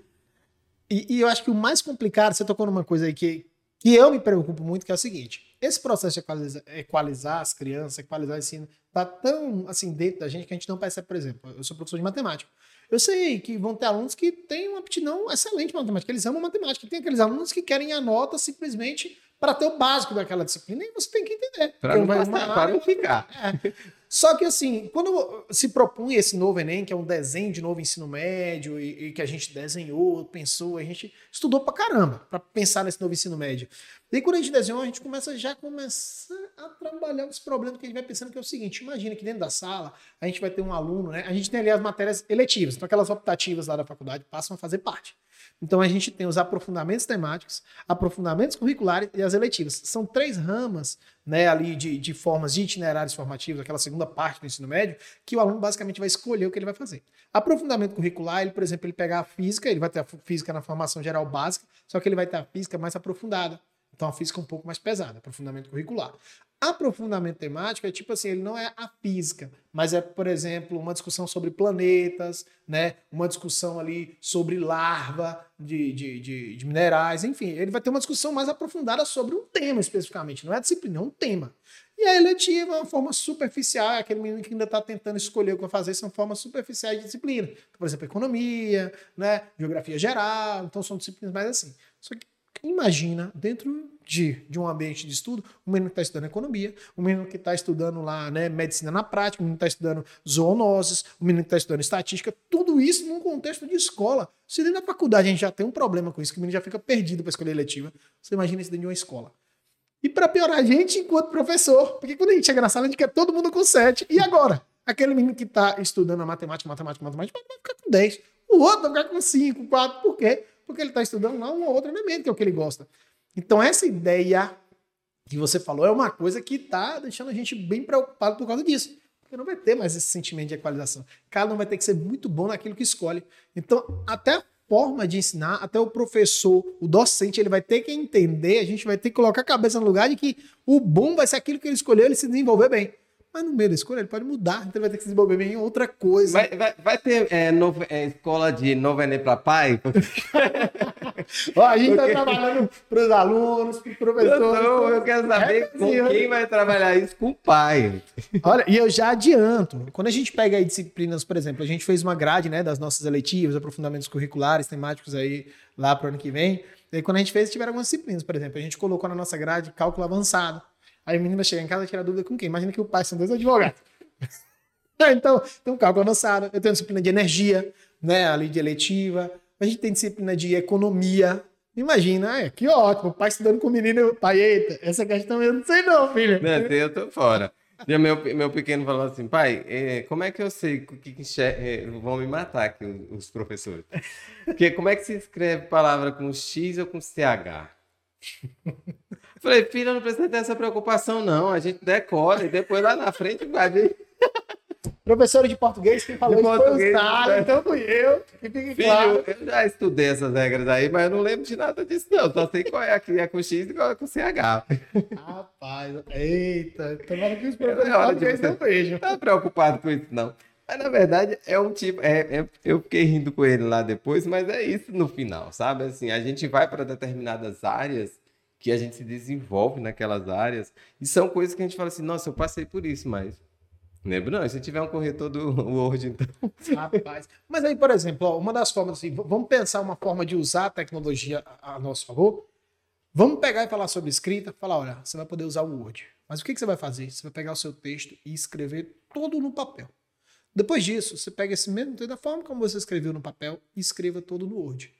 E, e, eu acho que o mais complicado, você tocou numa coisa aí que, que eu me preocupo muito, que é o seguinte: esse processo de equalizar, equalizar as crianças, equalizar o ensino, tá tão assim dentro da gente que a gente não percebe, por exemplo, eu sou professor de matemática. Eu sei que vão ter alunos que têm uma aptidão excelente em matemática, eles amam matemática. Tem aqueles alunos que querem a nota simplesmente para ter o básico daquela disciplina e você tem que entender. Para não, não, para não ficar. É. Só que, assim, quando se propunha esse novo Enem, que é um desenho de novo ensino médio, e, e que a gente desenhou, pensou, a gente estudou pra caramba para pensar nesse novo ensino médio. E quando a gente desenhou, a gente começa já começa a trabalhar os problemas que a gente vai pensando, que é o seguinte: imagina que dentro da sala a gente vai ter um aluno, né? A gente tem ali as matérias eletivas, então aquelas optativas lá da faculdade passam a fazer parte. Então a gente tem os aprofundamentos temáticos, aprofundamentos curriculares e as eletivas. São três ramas né, ali de, de formas de itinerários formativos, aquela segunda parte do ensino médio, que o aluno basicamente vai escolher o que ele vai fazer. Aprofundamento curricular, ele, por exemplo, ele pegar a física, ele vai ter a física na formação geral básica, só que ele vai ter a física mais aprofundada. Então a física um pouco mais pesada, aprofundamento curricular. Aprofundamento temático é tipo assim, ele não é a física, mas é, por exemplo, uma discussão sobre planetas, né? uma discussão ali sobre larva de, de, de, de minerais, enfim, ele vai ter uma discussão mais aprofundada sobre um tema especificamente, não é disciplina, é um tema. E a eletiva é uma forma superficial, é aquele menino que ainda está tentando escolher o que vai fazer, são formas superficiais de disciplina. Por exemplo, economia, né? geografia geral, então são disciplinas mais assim. Só que imagina, dentro de, de um ambiente de estudo, um menino que está estudando economia, um menino que está estudando lá né, medicina na prática, um menino que está estudando zoonoses, um menino que está estudando estatística, tudo isso num contexto de escola. Se dentro da faculdade a gente já tem um problema com isso, que o menino já fica perdido para escolher eletiva, você imagina isso dentro de uma escola. E para piorar a gente enquanto professor, porque quando a gente chega na sala a gente quer todo mundo com 7, e agora? Aquele menino que está estudando a matemática, matemática, matemática, vai ficar com 10. O outro vai ficar com 5, 4, por quê? Porque ele está estudando lá um ou outro elemento que é o que ele gosta. Então, essa ideia que você falou é uma coisa que está deixando a gente bem preocupado por causa disso. Porque não vai ter mais esse sentimento de equalização. Cada um vai ter que ser muito bom naquilo que escolhe. Então, até a forma de ensinar, até o professor, o docente, ele vai ter que entender, a gente vai ter que colocar a cabeça no lugar de que o bom vai ser aquilo que ele escolheu, ele se desenvolver bem. Mas no meio da escolha ele pode mudar, então ele vai ter que se desenvolver em outra coisa. Vai, vai, vai ter é, é, escola de novo Enem para pai? Ó, a gente tá trabalhando para os alunos, para os professores. Então, eu quero saber É, com quem vai trabalhar isso com o pai. Olha, e eu já adianto, quando a gente pega aí disciplinas, por exemplo, a gente fez uma grade, né, das nossas eletivas, aprofundamentos curriculares, temáticos aí lá pro ano que vem. E aí, quando a gente fez, tiveram algumas disciplinas, por exemplo, a gente colocou na nossa grade cálculo avançado. Aí o menino vai chegar em casa e tirar dúvida com quem? Imagina que o pai são dois advogados. então, tem um cálculo avançado. Eu tenho disciplina de energia, né, ali de eletiva. A gente tem disciplina de economia. Imagina, é, que ótimo, o pai estudando com o menino, eu, pai, eita, essa questão eu não sei não, filho. Não, esse eu tô fora. E meu, meu pequeno falou assim, pai, eh, como é que eu sei o que, que eh, vão me matar aqui os, os professores? Porque como é que se escreve palavra com X ou com CH? Falei, filho, não precisa ter essa preocupação, não. A gente decora e depois lá na frente vai ver. Professor de português, quem falou De isso foi português, o Stalin, né? então fui eu. Que fique Filho, claro. eu já estudei essas regras aí, mas eu não lembro de nada disso, não. Só sei qual é aqui, é com X e qual é com CH. Rapaz, eita, tomara que os professores É português você- não vejam. Não tá preocupado com isso, não. Mas na verdade é um tipo. É, é- eu fiquei rindo com ele lá depois, mas é isso no final, sabe? Assim, a gente vai para determinadas áreas que a gente se desenvolve naquelas áreas e são coisas que a gente fala assim: nossa, eu passei por isso, mas. Lembra? Não, se tiver um corretor do Word, então. Rapaz. Mas aí, por exemplo, ó, uma das formas, assim, vamos pensar uma forma de usar a tecnologia a a nosso favor. Vamos pegar e falar sobre escrita, falar, olha, você vai poder usar o Word. Mas o que, que você vai fazer? Você vai pegar o seu texto e escrever todo no papel. Depois disso, você pega esse mesmo texto da forma como você escreveu no papel e escreva todo no Word.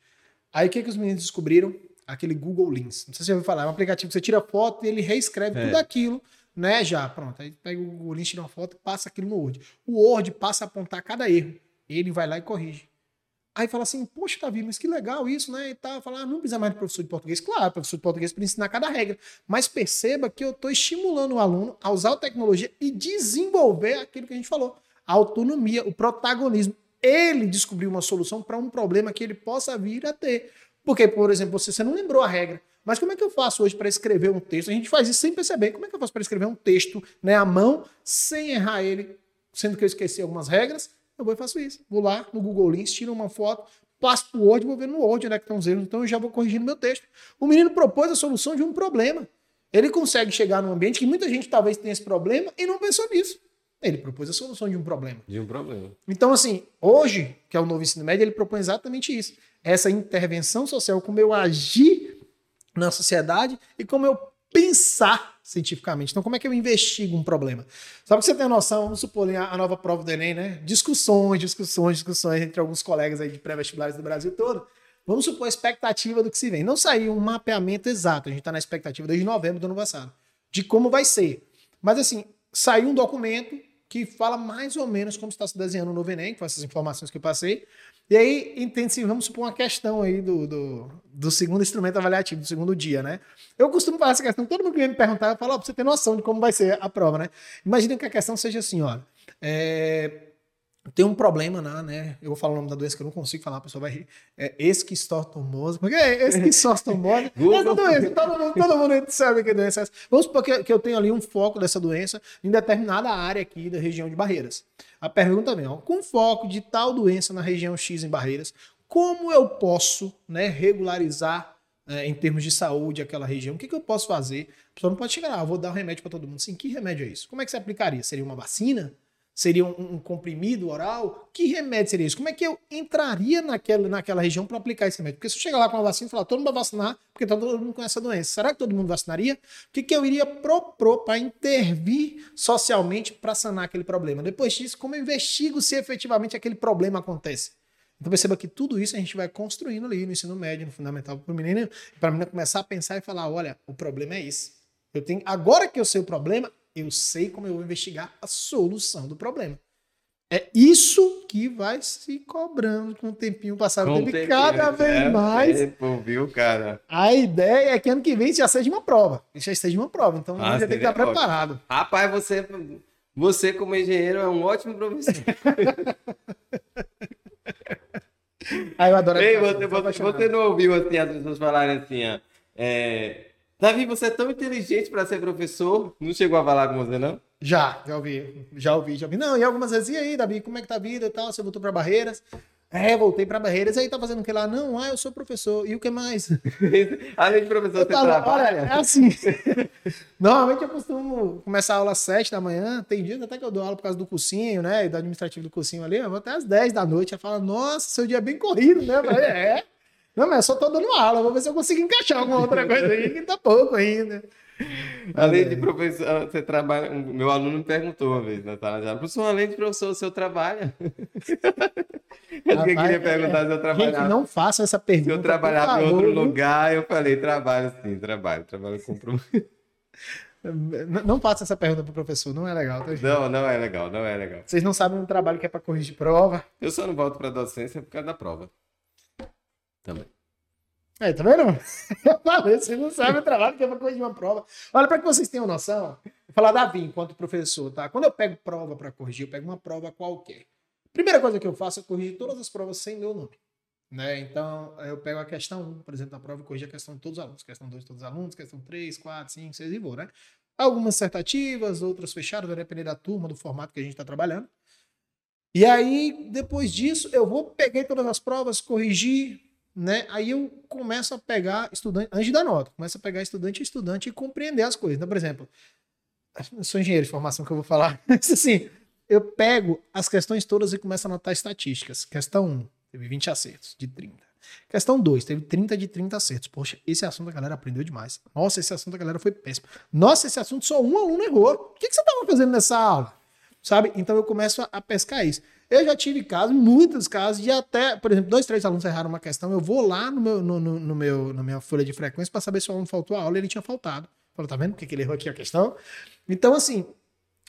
Aí o que, que os meninos descobriram? Aquele Google Lens. Não sei se você já ouviu falar, é um aplicativo que você tira foto e ele reescreve É. tudo aquilo, né? Já, pronto. Aí pega o Google Lens, tira uma foto e passa aquilo no Word. O Word passa a apontar cada erro. Ele vai lá e corrige. Aí fala assim, poxa, Davi, mas que legal isso, né? E tal. Fala, ah, não precisa mais de professor de português. Claro, professor de português para ensinar cada regra. Mas perceba que eu estou estimulando o aluno a usar a tecnologia e desenvolver aquilo que a gente falou. A autonomia, o protagonismo. Ele descobriu uma solução para um problema que ele possa vir a ter. Porque, por exemplo, você, você não lembrou a regra. Mas como é que eu faço hoje para escrever um texto? A gente faz isso sem perceber. Como é que eu faço para escrever um texto né, à mão, sem errar ele, sendo que eu esqueci algumas regras? Eu vou e faço isso. Vou lá no Google Lens, tiro uma foto, passo para o Word, vou ver no Word onde é que estão os erros, então eu já vou corrigindo meu texto. O menino propôs a solução de um problema. Ele consegue chegar num ambiente que muita gente talvez tenha esse problema e não pensou nisso. Ele propôs a solução de um problema. De um problema. Então, assim, hoje, que é o novo ensino médio, ele propõe exatamente isso. Essa intervenção social, como eu agir na sociedade e como eu pensar cientificamente. Então, como é que eu investigo um problema? Só para você ter noção, vamos supor a a nova prova do Enem, né? Discussões, discussões, discussões entre alguns colegas aí de pré-vestibulares do Brasil todo. Vamos supor a expectativa do que se vem. Não saiu um mapeamento exato, a gente está na expectativa desde novembro do ano passado, de como vai ser. Mas, assim, saiu um documento que fala mais ou menos como está se desenhando o novo Enem, com essas informações que eu passei. E aí, entende-se, vamos supor uma questão aí do, do, do segundo instrumento avaliativo, do segundo dia, né? Eu costumo fazer essa questão, todo mundo que vem me perguntar, eu falo, ó, pra você ter noção de como vai ser a prova, né? Imagina que a questão seja assim, olha, é, tem um problema lá, né? Eu vou falar o nome da doença que eu não consigo falar, a pessoa vai rir. É esquistotomose. Por que é esquistotomose? Essa doença, todo mundo, todo mundo sabe que doença é essa. Vamos supor que, que eu tenho ali um foco dessa doença em determinada área aqui da região de Barreiras. A pergunta vem, ó, com foco de tal doença na região X em Barreiras, como eu posso né, regularizar é, em termos de saúde aquela região? O que, que eu posso fazer? A pessoa não pode chegar lá, ah, vou dar um remédio para todo mundo. Sim, que remédio é isso? Como é que você aplicaria? Seria uma vacina? Seria um, um comprimido oral? Que remédio seria isso? Como é que eu entraria naquela, naquela região para aplicar esse remédio? Porque se eu chegar lá com uma vacina e falar, todo mundo vai vacinar, porque tá todo mundo com essa doença, será que todo mundo vacinaria? O que, que eu iria propor para intervir socialmente para sanar aquele problema? Depois disso, como eu investigo se efetivamente aquele problema acontece? Então perceba que tudo isso a gente vai construindo ali no ensino médio, no fundamental, para o menino, para a menina começar a pensar e falar: olha, o problema é esse. Eu tenho, agora que eu sei o problema, eu sei como eu vou investigar a solução do problema. É isso que vai se cobrando com o tempinho passado, Com tempo, cada vez é, mais. tempo, viu, cara? A ideia é que ano que vem já seja uma prova. Já seja uma prova. Então Ah, já tem que estar ótimo. preparado. Rapaz, você, você como engenheiro é um ótimo professor. Aí eu adoro Ei, essa- você, você, você não ouviu assim, as pessoas falarem assim, ó, é, Davi, você é tão inteligente para ser professor. Não chegou a falar com você, não? Já, já ouvi, já ouvi, já ouvi. Não, e algumas vezes, e aí, Davi, como é que tá a vida e tal? Você voltou para Barreiras? É, voltei para Barreiras, aí tá fazendo o que lá? Não, ah, eu sou professor. E o que mais? Além de professor, Eu você tava- trabalha? olha, é assim. Normalmente eu costumo começar a aula às 7 da manhã. Tem dias até que eu dou aula por causa do cursinho, né? E do administrativo do cursinho ali. Eu vou até às 10 da noite. Ela fala, nossa, seu dia é bem corrido, né? Falei, é. Não, mas eu só tô dando aula. Vou ver se eu consigo encaixar alguma outra coisa aí, que tá pouco ainda. Além de professor, você trabalha. Meu aluno me perguntou uma vez na sala de aula, professor, além de professor, o senhor trabalha? Eu Rapaz, queria perguntar se eu Gente, trabalhava. não façam essa Se pergunta. eu por trabalhava em outro lugar, eu falei, trabalho sim, trabalho, trabalho com Não, faça essa pergunta pro professor, não é legal, tá, gente? Não, não é legal, não é legal. Vocês não sabem o trabalho que é pra corrigir prova. Eu só não volto pra docência por causa da prova. Também. É, tá vendo? Eu não sabem o trabalho que é pra corrigir uma prova. Olha, para que vocês tenham noção, vou falar Davi enquanto professor, tá? Quando eu pego prova para corrigir, eu pego uma prova qualquer. Primeira coisa que eu faço é corrigir todas as provas sem meu nome. Né? Então, eu pego a questão 1, por exemplo, prova e corrijo a questão de todos os alunos. Questão 2 de todos os alunos, questão 3, 4, 5, 6 e vou, né? Algumas dissertativas, outras fechadas, vai depender da turma, do formato que a gente está trabalhando. E aí, depois disso, eu vou peguei todas as provas, corrigir, né? Aí eu começo a pegar estudante, antes da nota, começo a pegar estudante a estudante e compreender as coisas. Então, por exemplo, eu sou engenheiro de formação que eu vou falar, mas assim, eu pego as questões todas e começo a anotar estatísticas. Questão 1, teve 20 acertos de 30. Questão 2, teve 30 de 30 acertos. Poxa, esse assunto a galera aprendeu demais. Nossa, esse assunto a galera foi péssimo. Nossa, esse assunto só um aluno errou. O que, que você estava fazendo nessa aula? Sabe? Então eu começo a, a pescar isso. Eu já tive casos, muitos casos, de até, por exemplo, dois, três alunos erraram uma questão. Eu vou lá no meu, no, no, no meu, na minha folha de frequência para saber se o aluno faltou a aula ele tinha faltado. Falou, tá vendo porque que ele errou aqui a questão? Então, assim,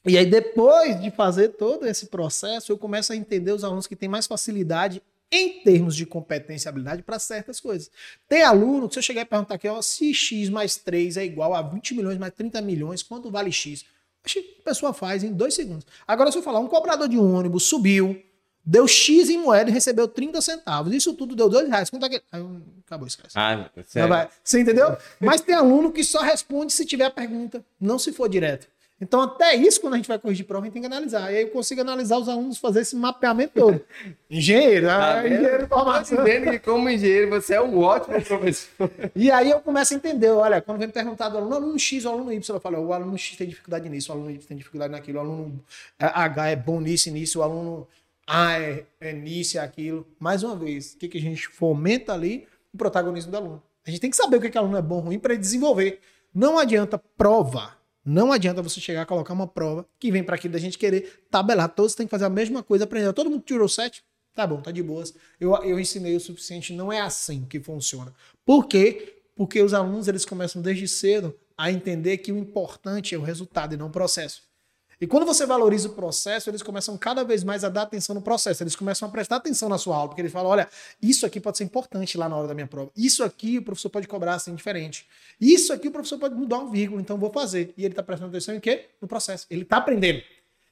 e aí depois de fazer todo esse processo, eu começo a entender os alunos que têm mais facilidade em termos de competência e habilidade para certas coisas. Tem aluno que se eu chegar e perguntar aqui, ó, se x mais 3 é igual a 20 milhões mais 30 milhões, quanto vale x? A pessoa faz em dois segundos. Agora, se eu falar, um cobrador de um ônibus subiu, deu X em moeda e recebeu 30 centavos. Isso tudo deu dois reais. Quanto é que... Eu- acabou, esquece. Ah, sério. vai. Você entendeu? Mas tem aluno que só responde se tiver a pergunta, não se for direto. Então, até isso, quando a gente vai corrigir prova, a gente tem que analisar. E aí eu consigo analisar os alunos fazer esse mapeamento todo. Engenheiro, Tá ah, vendo? engenheiro Tô formação. dizendo que como engenheiro você é um ótimo professor. E aí eu começo a entender, olha, quando vem perguntar do aluno, o aluno X, o aluno Y, eu falo, o aluno X tem dificuldade nisso, o aluno Y tem dificuldade naquilo, o aluno H é bom nisso e nisso, o aluno A é, é nisso e aquilo. Mais uma vez, o que, que a gente fomenta ali? O protagonismo do aluno. A gente tem que saber o que, que o aluno é bom ou ruim para ele desenvolver. Não adianta prova. Não adianta você chegar a colocar uma prova que vem para aquilo da gente querer tabelar. Todos têm que fazer a mesma coisa, aprender. Todo mundo tirou 7? Tá bom, tá de boas. Eu, eu ensinei o suficiente. Não é assim que funciona. Por quê? Porque os alunos eles começam desde cedo a entender que o importante é o resultado e não o processo. E quando você valoriza o processo, eles começam cada vez mais a dar atenção no processo. Eles começam a prestar atenção na sua aula, porque eles falam: olha, isso aqui pode ser importante lá na hora da minha prova. Isso aqui o professor pode cobrar assim diferente. Isso aqui o professor pode mudar um vírgula, então eu vou fazer. E ele está prestando atenção em quê? No processo. Ele está aprendendo.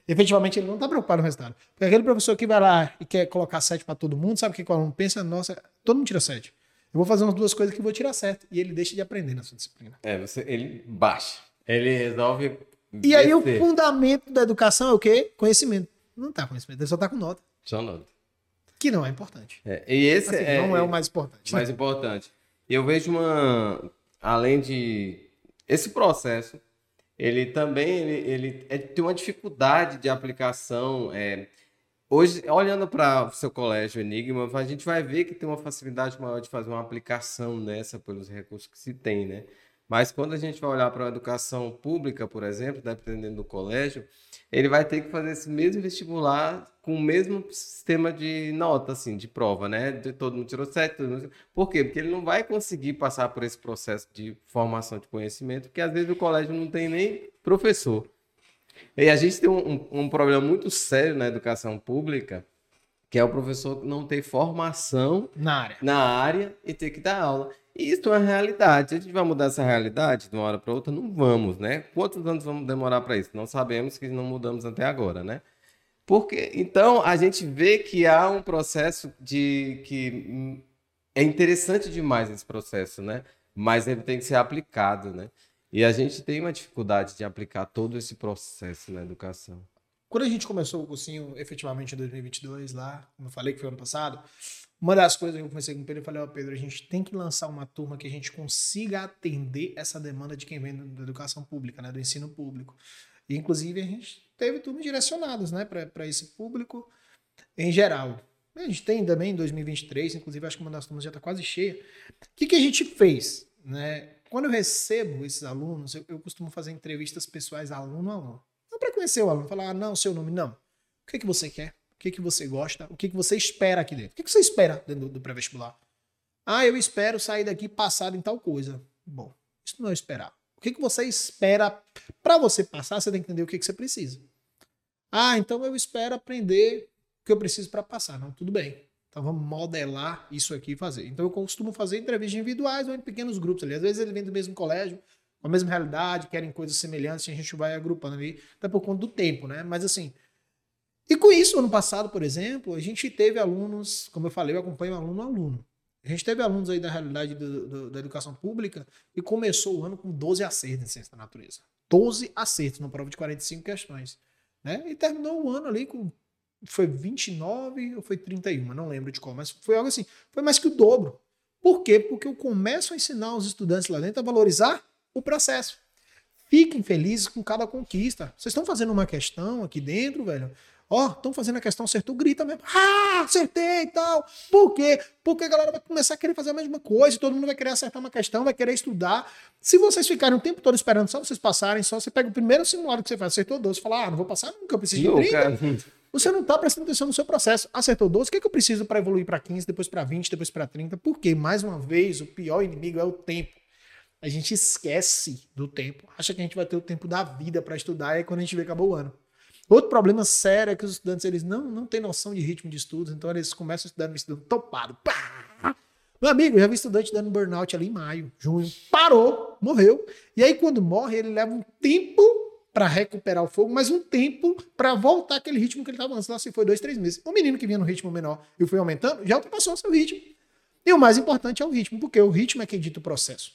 Efetivamente, ele não está preocupado no resultado. Porque aquele professor que vai lá e quer colocar 7 para todo mundo, sabe o que o aluno pensa? Nossa, todo mundo tira 7. Eu vou fazer umas duas coisas que eu vou tirar certo. E ele deixa de aprender na sua disciplina. É, você, ele baixa. Ele resolve. E aí o fundamento da educação é o quê? Conhecimento. Não tá conhecimento, ele só tá com nota. Só nota. Que não é importante. É, e esse Assim, é, não é o mais importante. mais importante. E eu vejo uma. Além de. Esse processo, ele também ele, ele é- tem uma dificuldade de aplicação. é, hoje, olhando para o seu colégio Enigma, a gente vai ver que tem uma facilidade maior de fazer uma aplicação nessa pelos recursos que se tem, né? Mas quando a gente vai olhar para a educação pública, por exemplo, dependendo do colégio, ele vai ter que fazer esse mesmo vestibular com o mesmo sistema de nota, assim, de prova, né? De todo mundo tirou sete, todo mundo... Por quê? Porque ele não vai conseguir passar por esse processo de formação de conhecimento, porque às vezes o colégio não tem nem professor. E a gente tem um, um- um problema muito sério na educação pública, que é o professor não ter formação Na área. na área e ter que dar aula. Isso é uma realidade. A gente vai mudar essa realidade de uma hora para outra? Não vamos, né? Quantos anos vamos demorar para isso? Não sabemos que não mudamos até agora, né? Porque então a gente vê que há um processo de que é interessante demais esse processo, né? Mas ele tem que ser aplicado, né? E a gente tem uma dificuldade de aplicar todo esse processo na educação. quando a gente começou o cursinho efetivamente em 2022 lá, como eu falei que foi ano passado, uma das coisas que eu comecei com o Pedro, eu falei, ó, oh, Pedro, a gente tem que lançar uma turma que a gente consiga atender essa demanda de quem vem da educação pública, né, do ensino público. E, inclusive, a gente teve turmas direcionadas, né, para esse público em geral. A gente tem também em 2023, inclusive acho que uma das turmas já está quase cheia. O que, que a gente fez? Né? Quando eu recebo esses alunos, eu, eu costumo fazer entrevistas pessoais aluno a aluno para conhecer o aluno, falar, ah, não, seu nome, não. O que, que você quer? Que, que você gosta? O que, que você espera aqui dentro? O que, que você espera dentro do, pré-vestibular? Ah, eu espero sair daqui passado em tal coisa. Bom, isso não é esperar. O que, que você espera? Para você passar, você tem que entender o que, que você precisa. Ah, então eu espero aprender o que eu preciso para passar. Não, tudo bem. Então vamos modelar isso aqui e fazer. Então eu costumo fazer entrevistas individuais ou em pequenos grupos ali. Às vezes ele vem do mesmo colégio, a mesma realidade, querem coisas semelhantes, a gente vai agrupando ali, até por conta do tempo, né? Mas assim. E com isso, ano passado, por exemplo, a gente teve alunos, como eu falei, eu acompanho aluno a aluno. A gente teve alunos aí da realidade do, do, da educação pública e começou o ano com 12 acertos em ciência da natureza. 12 acertos numa prova de 45 questões. Né? E terminou o ano ali com. Foi 29 ou foi 31, não lembro de qual, mas foi algo assim. Foi mais que o dobro. Por quê? Porque eu começo a ensinar os estudantes lá dentro a valorizar o processo. Fiquem felizes com cada conquista. Vocês estão fazendo uma questão aqui dentro, velho. Ó, oh, estão fazendo a questão, acertou, grita mesmo. Ah, acertei e tal. Por quê? Porque a galera vai começar a querer fazer a mesma coisa, todo mundo vai querer acertar uma questão, vai querer estudar. Se vocês ficarem o tempo todo esperando só vocês passarem, só você pega o primeiro simulado que você faz, acertou 12, fala, ah, não vou passar nunca, eu preciso de 30. Você não está prestando atenção no seu processo. Acertou 12, o que, é que eu preciso para evoluir para 15, depois para 20, depois para 30? Porque, mais uma vez, o pior inimigo é o tempo a gente esquece do tempo, acha que a gente vai ter o tempo da vida para estudar, e aí quando a gente vê acabou o ano. Outro problema sério é que os estudantes eles não, não têm noção de ritmo de estudos, então eles começam a estudar no estudo topado. Pá! Meu amigo, já vi estudante dando burnout ali em maio, junho. Parou, morreu. E aí, quando morre, ele leva um tempo para recuperar o fogo, mas um tempo para voltar aquele ritmo que ele estava antes. Lá se foi dois, três meses. O menino que vinha no ritmo menor e foi aumentando, já ultrapassou o seu ritmo. E o mais importante é o ritmo, porque o ritmo é quem dita o processo.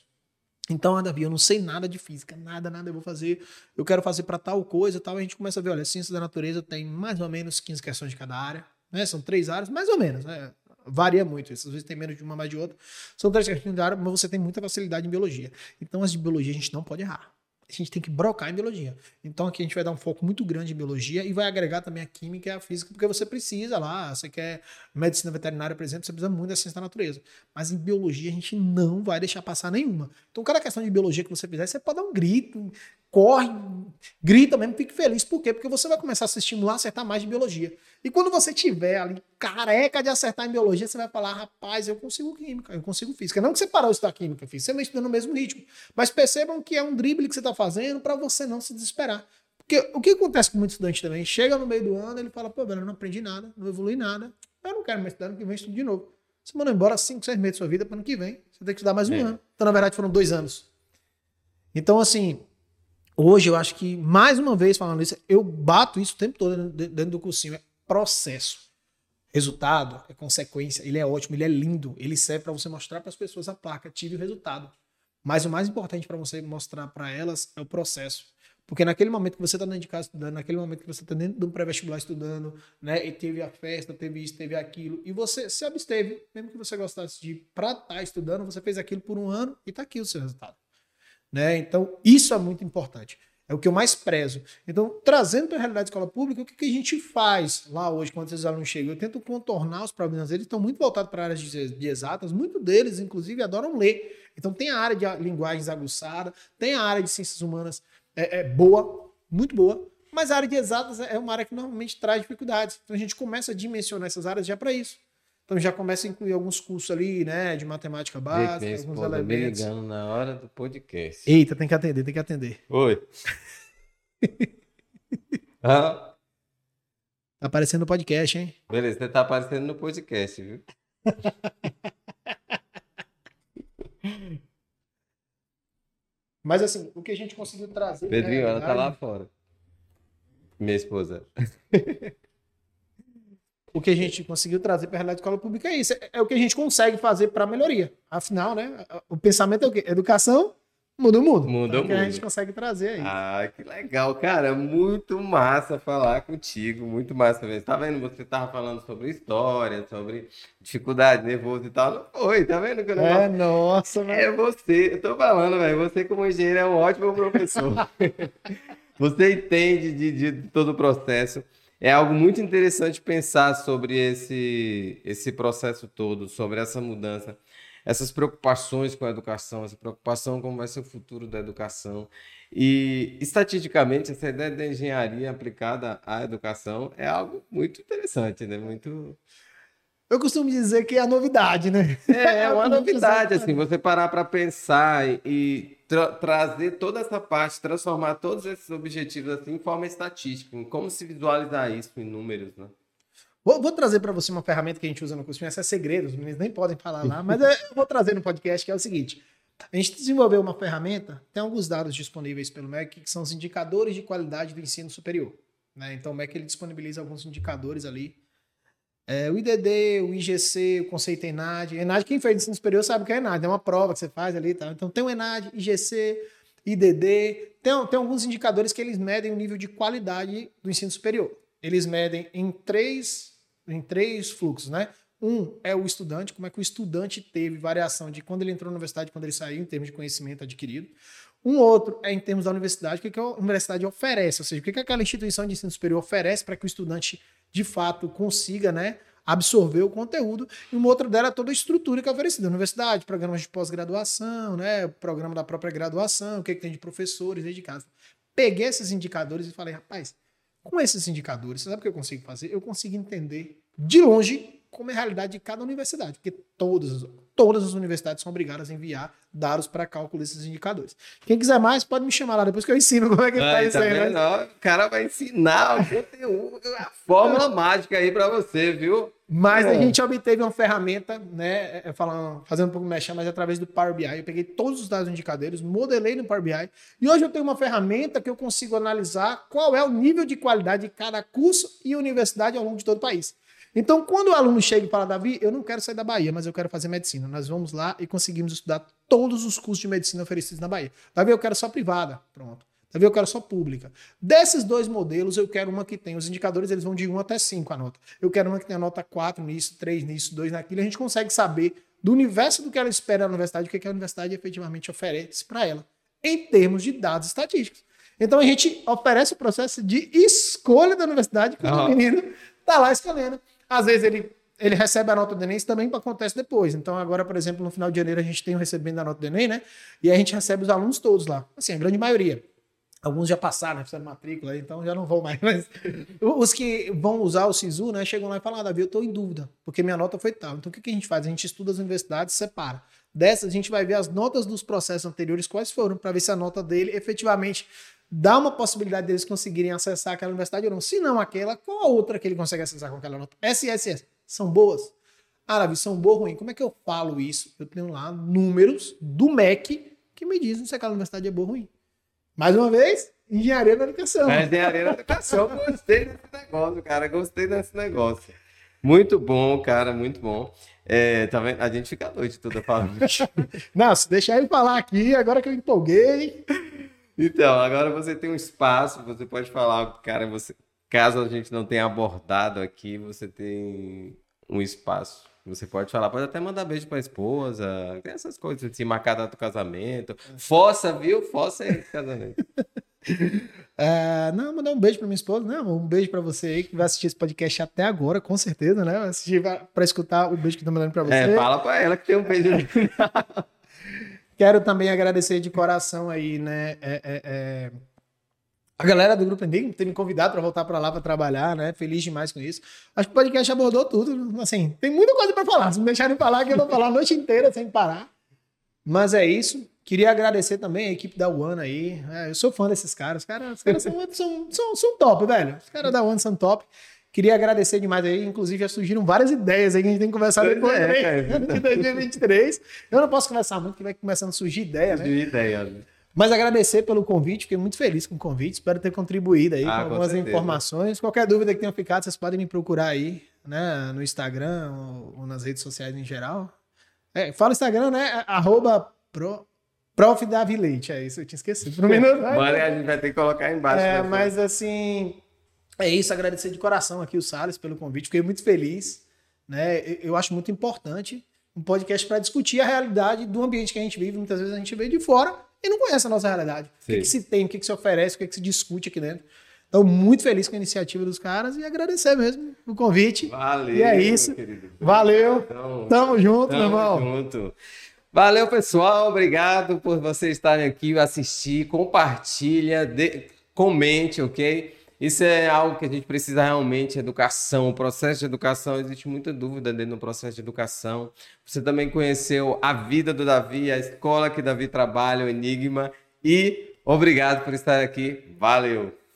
Então, ah, Davi, eu não sei nada de física, nada, nada eu vou fazer. Eu quero fazer para tal coisa, tal. A gente começa a ver, olha, ciência da natureza tem mais ou menos 15 questões de cada área, né? São três áreas, mais ou menos, né? Varia muito isso. Às vezes tem menos de uma, mais de outra. São três questões de área, mas você tem muita facilidade em biologia. Então, as de biologia a gente não pode errar a gente tem que brocar em biologia. Então aqui a gente vai dar um foco muito grande em biologia e vai agregar também a química e a física, porque você precisa lá, você quer medicina veterinária, por exemplo, você precisa muito da ciência da natureza. Mas em biologia a gente não vai deixar passar nenhuma. Então cada questão de biologia que você fizer, você pode dar um grito, corre, grita mesmo, fique feliz. Por quê? Porque você vai começar a se estimular a acertar mais de biologia. E quando você tiver ali careca de acertar em biologia, você vai falar, rapaz, eu consigo química, eu consigo física. Não que você parou de estudar química, física, você vai estudando no mesmo ritmo. Mas percebam que é um drible que você está fazendo para você não se desesperar. Porque o que acontece com muito estudante também? Chega no meio do ano, ele fala, pô, velho, eu não aprendi nada, não evolui nada, eu não quero mais estudar, ano que vem estudo de novo. Você manda embora 5, 6 meses da sua vida para ano que vem. Você tem que estudar mais um é. ano. Então, na verdade, foram dois anos. Então, assim, Hoje eu acho que, mais uma vez falando isso, eu bato isso o tempo todo dentro do cursinho. É processo. Resultado é consequência. Ele é ótimo, ele é lindo. Ele serve para você mostrar para as pessoas a placa. Tive o resultado. Mas o mais importante para você mostrar para elas é o processo. Porque naquele momento que você está dentro de casa estudando, naquele momento que você está dentro do pré-vestibular estudando, né? E teve a festa, teve isso, teve aquilo, e você se absteve, mesmo que você gostasse de para estar tá estudando, você fez aquilo por um ano e está aqui o seu resultado. Né? Então, isso é muito importante. É o que eu mais prezo. Então, trazendo para a realidade da escola pública, o que, que, a gente faz lá hoje, quando esses alunos chegam? Eu tento contornar os problemas deles, estão muito voltados para áreas de, de exatas, muitos deles, inclusive, adoram ler. Então, tem a área de linguagens aguçada, tem a área de ciências humanas é, é boa, muito boa, mas a área de exatas é uma área que normalmente traz dificuldades. Então, a gente começa a dimensionar essas áreas já para isso. Então já começa a incluir alguns cursos ali, né, de matemática básica, Vê, alguns elementos. me ligando na hora do podcast. Eita, tem que atender, tem que atender. Oi. ah. Tá aparecendo no podcast, hein? Beleza, você tá aparecendo no podcast, viu? Mas assim, o que a gente conseguiu trazer. Pedrinho, ela tá lá fora. Minha esposa. o que a gente conseguiu trazer para a realidade da escola pública é isso. É, é o que a gente consegue fazer para melhoria. Afinal, né? O pensamento é o quê? Educação muda o mundo. Muda o que a mundo. gente consegue trazer aí. Ah, que legal, cara. Muito massa falar contigo. Muito massa mesmo. Tá vendo? Você tava falando sobre história, sobre dificuldade, nervoso e tal. Não foi, tá vendo? Que negócio é, nossa, velho. É você, eu tô falando, velho. Você, como engenheiro, é um ótimo professor. você entende de, de todo o processo. É algo muito interessante pensar sobre esse, esse processo todo, sobre essa mudança, essas preocupações com a educação, essa preocupação com como vai ser o futuro da educação. E, estatisticamente, essa ideia da engenharia aplicada à educação é algo muito interessante, né? Muito Eu costumo dizer que é a novidade, né? é, é uma Eu costumo novidade, assim, você parar para pensar e tra- trazer toda essa parte, transformar todos esses objetivos assim em forma estatística, em como se visualizar isso em números, né? Vou, vou trazer para você uma ferramenta que a gente usa no curso, essa é segredo, os meninos nem podem falar lá, mas é- eu vou trazer no podcast, que é o seguinte. A gente desenvolveu uma ferramenta, tem alguns dados disponíveis pelo MEC, que são os indicadores de qualidade do ensino superior. né? Então o MEC ele disponibiliza alguns indicadores ali. É, o IDD, o IGC, o conceito ENAD. ENAD, quem fez ensino superior sabe o que é ENAD, é uma prova que você faz ali tal. Então tem o ENAD, IGC, IDD, tem, tem alguns indicadores que eles medem o nível de qualidade do ensino superior. Eles medem em três, em três fluxos, né? Um é o estudante, como é que o estudante teve variação de quando ele entrou na universidade, quando ele saiu, em termos de conhecimento adquirido. Um outro é em termos da universidade, o que, que a universidade oferece, ou seja, o que, que aquela instituição de ensino superior oferece para que o estudante, de fato, consiga né, absorver o conteúdo. E uma outra dela é toda a estrutura que é oferecida. Universidade, programas de pós-graduação, né, programa da própria graduação, o que, que tem de professores dentro de casa. Peguei esses indicadores e falei, rapaz, com esses indicadores, sabe o que eu consigo fazer? Eu consigo entender de longe como é a realidade de cada universidade, porque todas, todas as universidades são obrigadas a enviar dados para cálculo desses indicadores. Quem quiser mais, pode me chamar lá depois que eu ensino como é que Aí, faz tá isso aí. vendo? né? O cara vai ensinar o conteúdo, a fórmula mágica aí para você, viu? Mas a É. gente obteve uma ferramenta, né? é, Falando, fazendo um pouco mexer, mas através do Power BI. Eu peguei todos os dados indicadores, modelei no Power BI. E hoje eu tenho uma ferramenta que eu consigo analisar qual é o nível de qualidade de cada curso e universidade ao longo de todo o país. Então, quando o aluno chega e fala, Davi, eu não quero sair da Bahia, mas eu quero fazer medicina. Nós vamos lá e conseguimos estudar todos os cursos de medicina oferecidos na Bahia. Davi, eu quero só privada. Pronto. Davi, eu quero só pública. Desses dois modelos, eu quero uma que tem. Os indicadores eles vão de 1 até 5 a nota. Eu quero uma que tenha nota 4 nisso, 3 nisso, 2 naquilo. A gente consegue saber do universo do que ela espera na universidade, o que, a universidade efetivamente oferece para ela, em termos de dados estatísticos. Então a gente oferece o processo de escolha da universidade quando o menino está lá escolhendo. Às vezes ele, ele recebe a nota do Enem, isso também acontece depois. Então, agora, por exemplo, no final de janeiro, a gente tem o recebimento da nota do Enem, né? E a gente recebe os alunos todos lá. Assim, a grande maioria. Alguns já passaram, né? fizeram matrícula, então já não vão mais. Mas os que vão usar o SISU, né? Chegam lá e falam: ah, Davi, eu estou em dúvida, porque minha nota foi tal. Então, o que a gente faz? A gente estuda as universidades, separa. Dessas, a gente vai ver as notas dos processos anteriores, quais foram, para ver se a nota dele efetivamente dá uma possibilidade deles conseguirem acessar aquela universidade ou não. Se não aquela, qual a outra que ele consegue acessar com aquela nota? SSS. São boas? Ah, Davi, são boas ou ruins? Como é que eu falo isso? Eu tenho lá números do MEC que me dizem se aquela universidade é boa ou ruim. Mais uma vez, engenharia da educação. É engenharia da educação. Gostei desse negócio, cara. Gostei desse negócio. Muito bom, cara, muito bom. É, tá vendo? A gente fica a noite toda falando. Não, se deixar ele falar aqui, agora que eu empolguei. Então, agora você tem um espaço, você pode falar, cara, você, caso a gente não tenha abordado aqui, você tem um espaço. Você pode falar, pode até mandar beijo pra esposa, tem essas coisas assim, marcar data do casamento. Fossa, viu? Fossa é esse casamento. É, não, mandar um beijo pra minha esposa, né? Um beijo pra você aí que vai assistir esse podcast até agora, com certeza, né? Vai assistir vai- pra escutar o beijo que eu tô mandando pra você. É, fala pra ela que tem um beijo. Quero também agradecer de coração aí, né? é, é, é, a galera do Grupo Enigma ter me convidado para voltar para lá para trabalhar, né? Feliz demais com isso. Acho que o podcast abordou tudo. Assim, tem muita coisa para falar. Se me deixarem falar, que eu vou falar a noite inteira sem parar. Mas é isso. Queria agradecer também a equipe da One aí. É, eu sou fã desses caras. Os caras, os caras são, são, são, são top, velho. Os caras da One são top. Queria agradecer demais aí. Inclusive, já surgiram várias ideias aí que a gente tem que conversar Pois depois, é, né? cara. Ano de 2023. Eu não posso conversar muito, que vai começando a surgir ideia, né? De ideia. né? Mas agradecer pelo convite, fiquei muito feliz com o convite, espero ter contribuído aí Ah, com com algumas certeza. informações. Qualquer dúvida que tenha ficado, vocês podem me procurar aí, né, no Instagram ou, ou nas redes sociais em geral. É, fala Instagram, né? Arroba pro. Prof. Davi Leite, é isso, eu tinha esquecido. Por um minuto, Mano, a gente vai ter que colocar embaixo. É, né? mas assim, é isso, agradecer de coração aqui o Salles pelo convite, fiquei muito feliz, né? Eu- acho muito importante um podcast para discutir a realidade do ambiente que a gente vive. Muitas vezes a gente veio de fora e não conhece a nossa realidade. O que, Sim. que se tem, o que, que se oferece, o que, que se discute aqui dentro. Então, muito feliz com a iniciativa dos caras e agradecer mesmo o convite. Valeu. E é isso. meu querido. Valeu. Então, Tamo junto, meu Tamo irmão. junto. Valeu, pessoal. Obrigado por vocês estarem aqui, assistir, compartilha, dê- comente, ok? Isso é algo que a gente precisa realmente, educação, o processo de educação, existe muita dúvida dentro do processo de educação. Você também conheceu a vida do Davi, a escola que Davi trabalha, o Enigma, e obrigado por estar aqui. Valeu!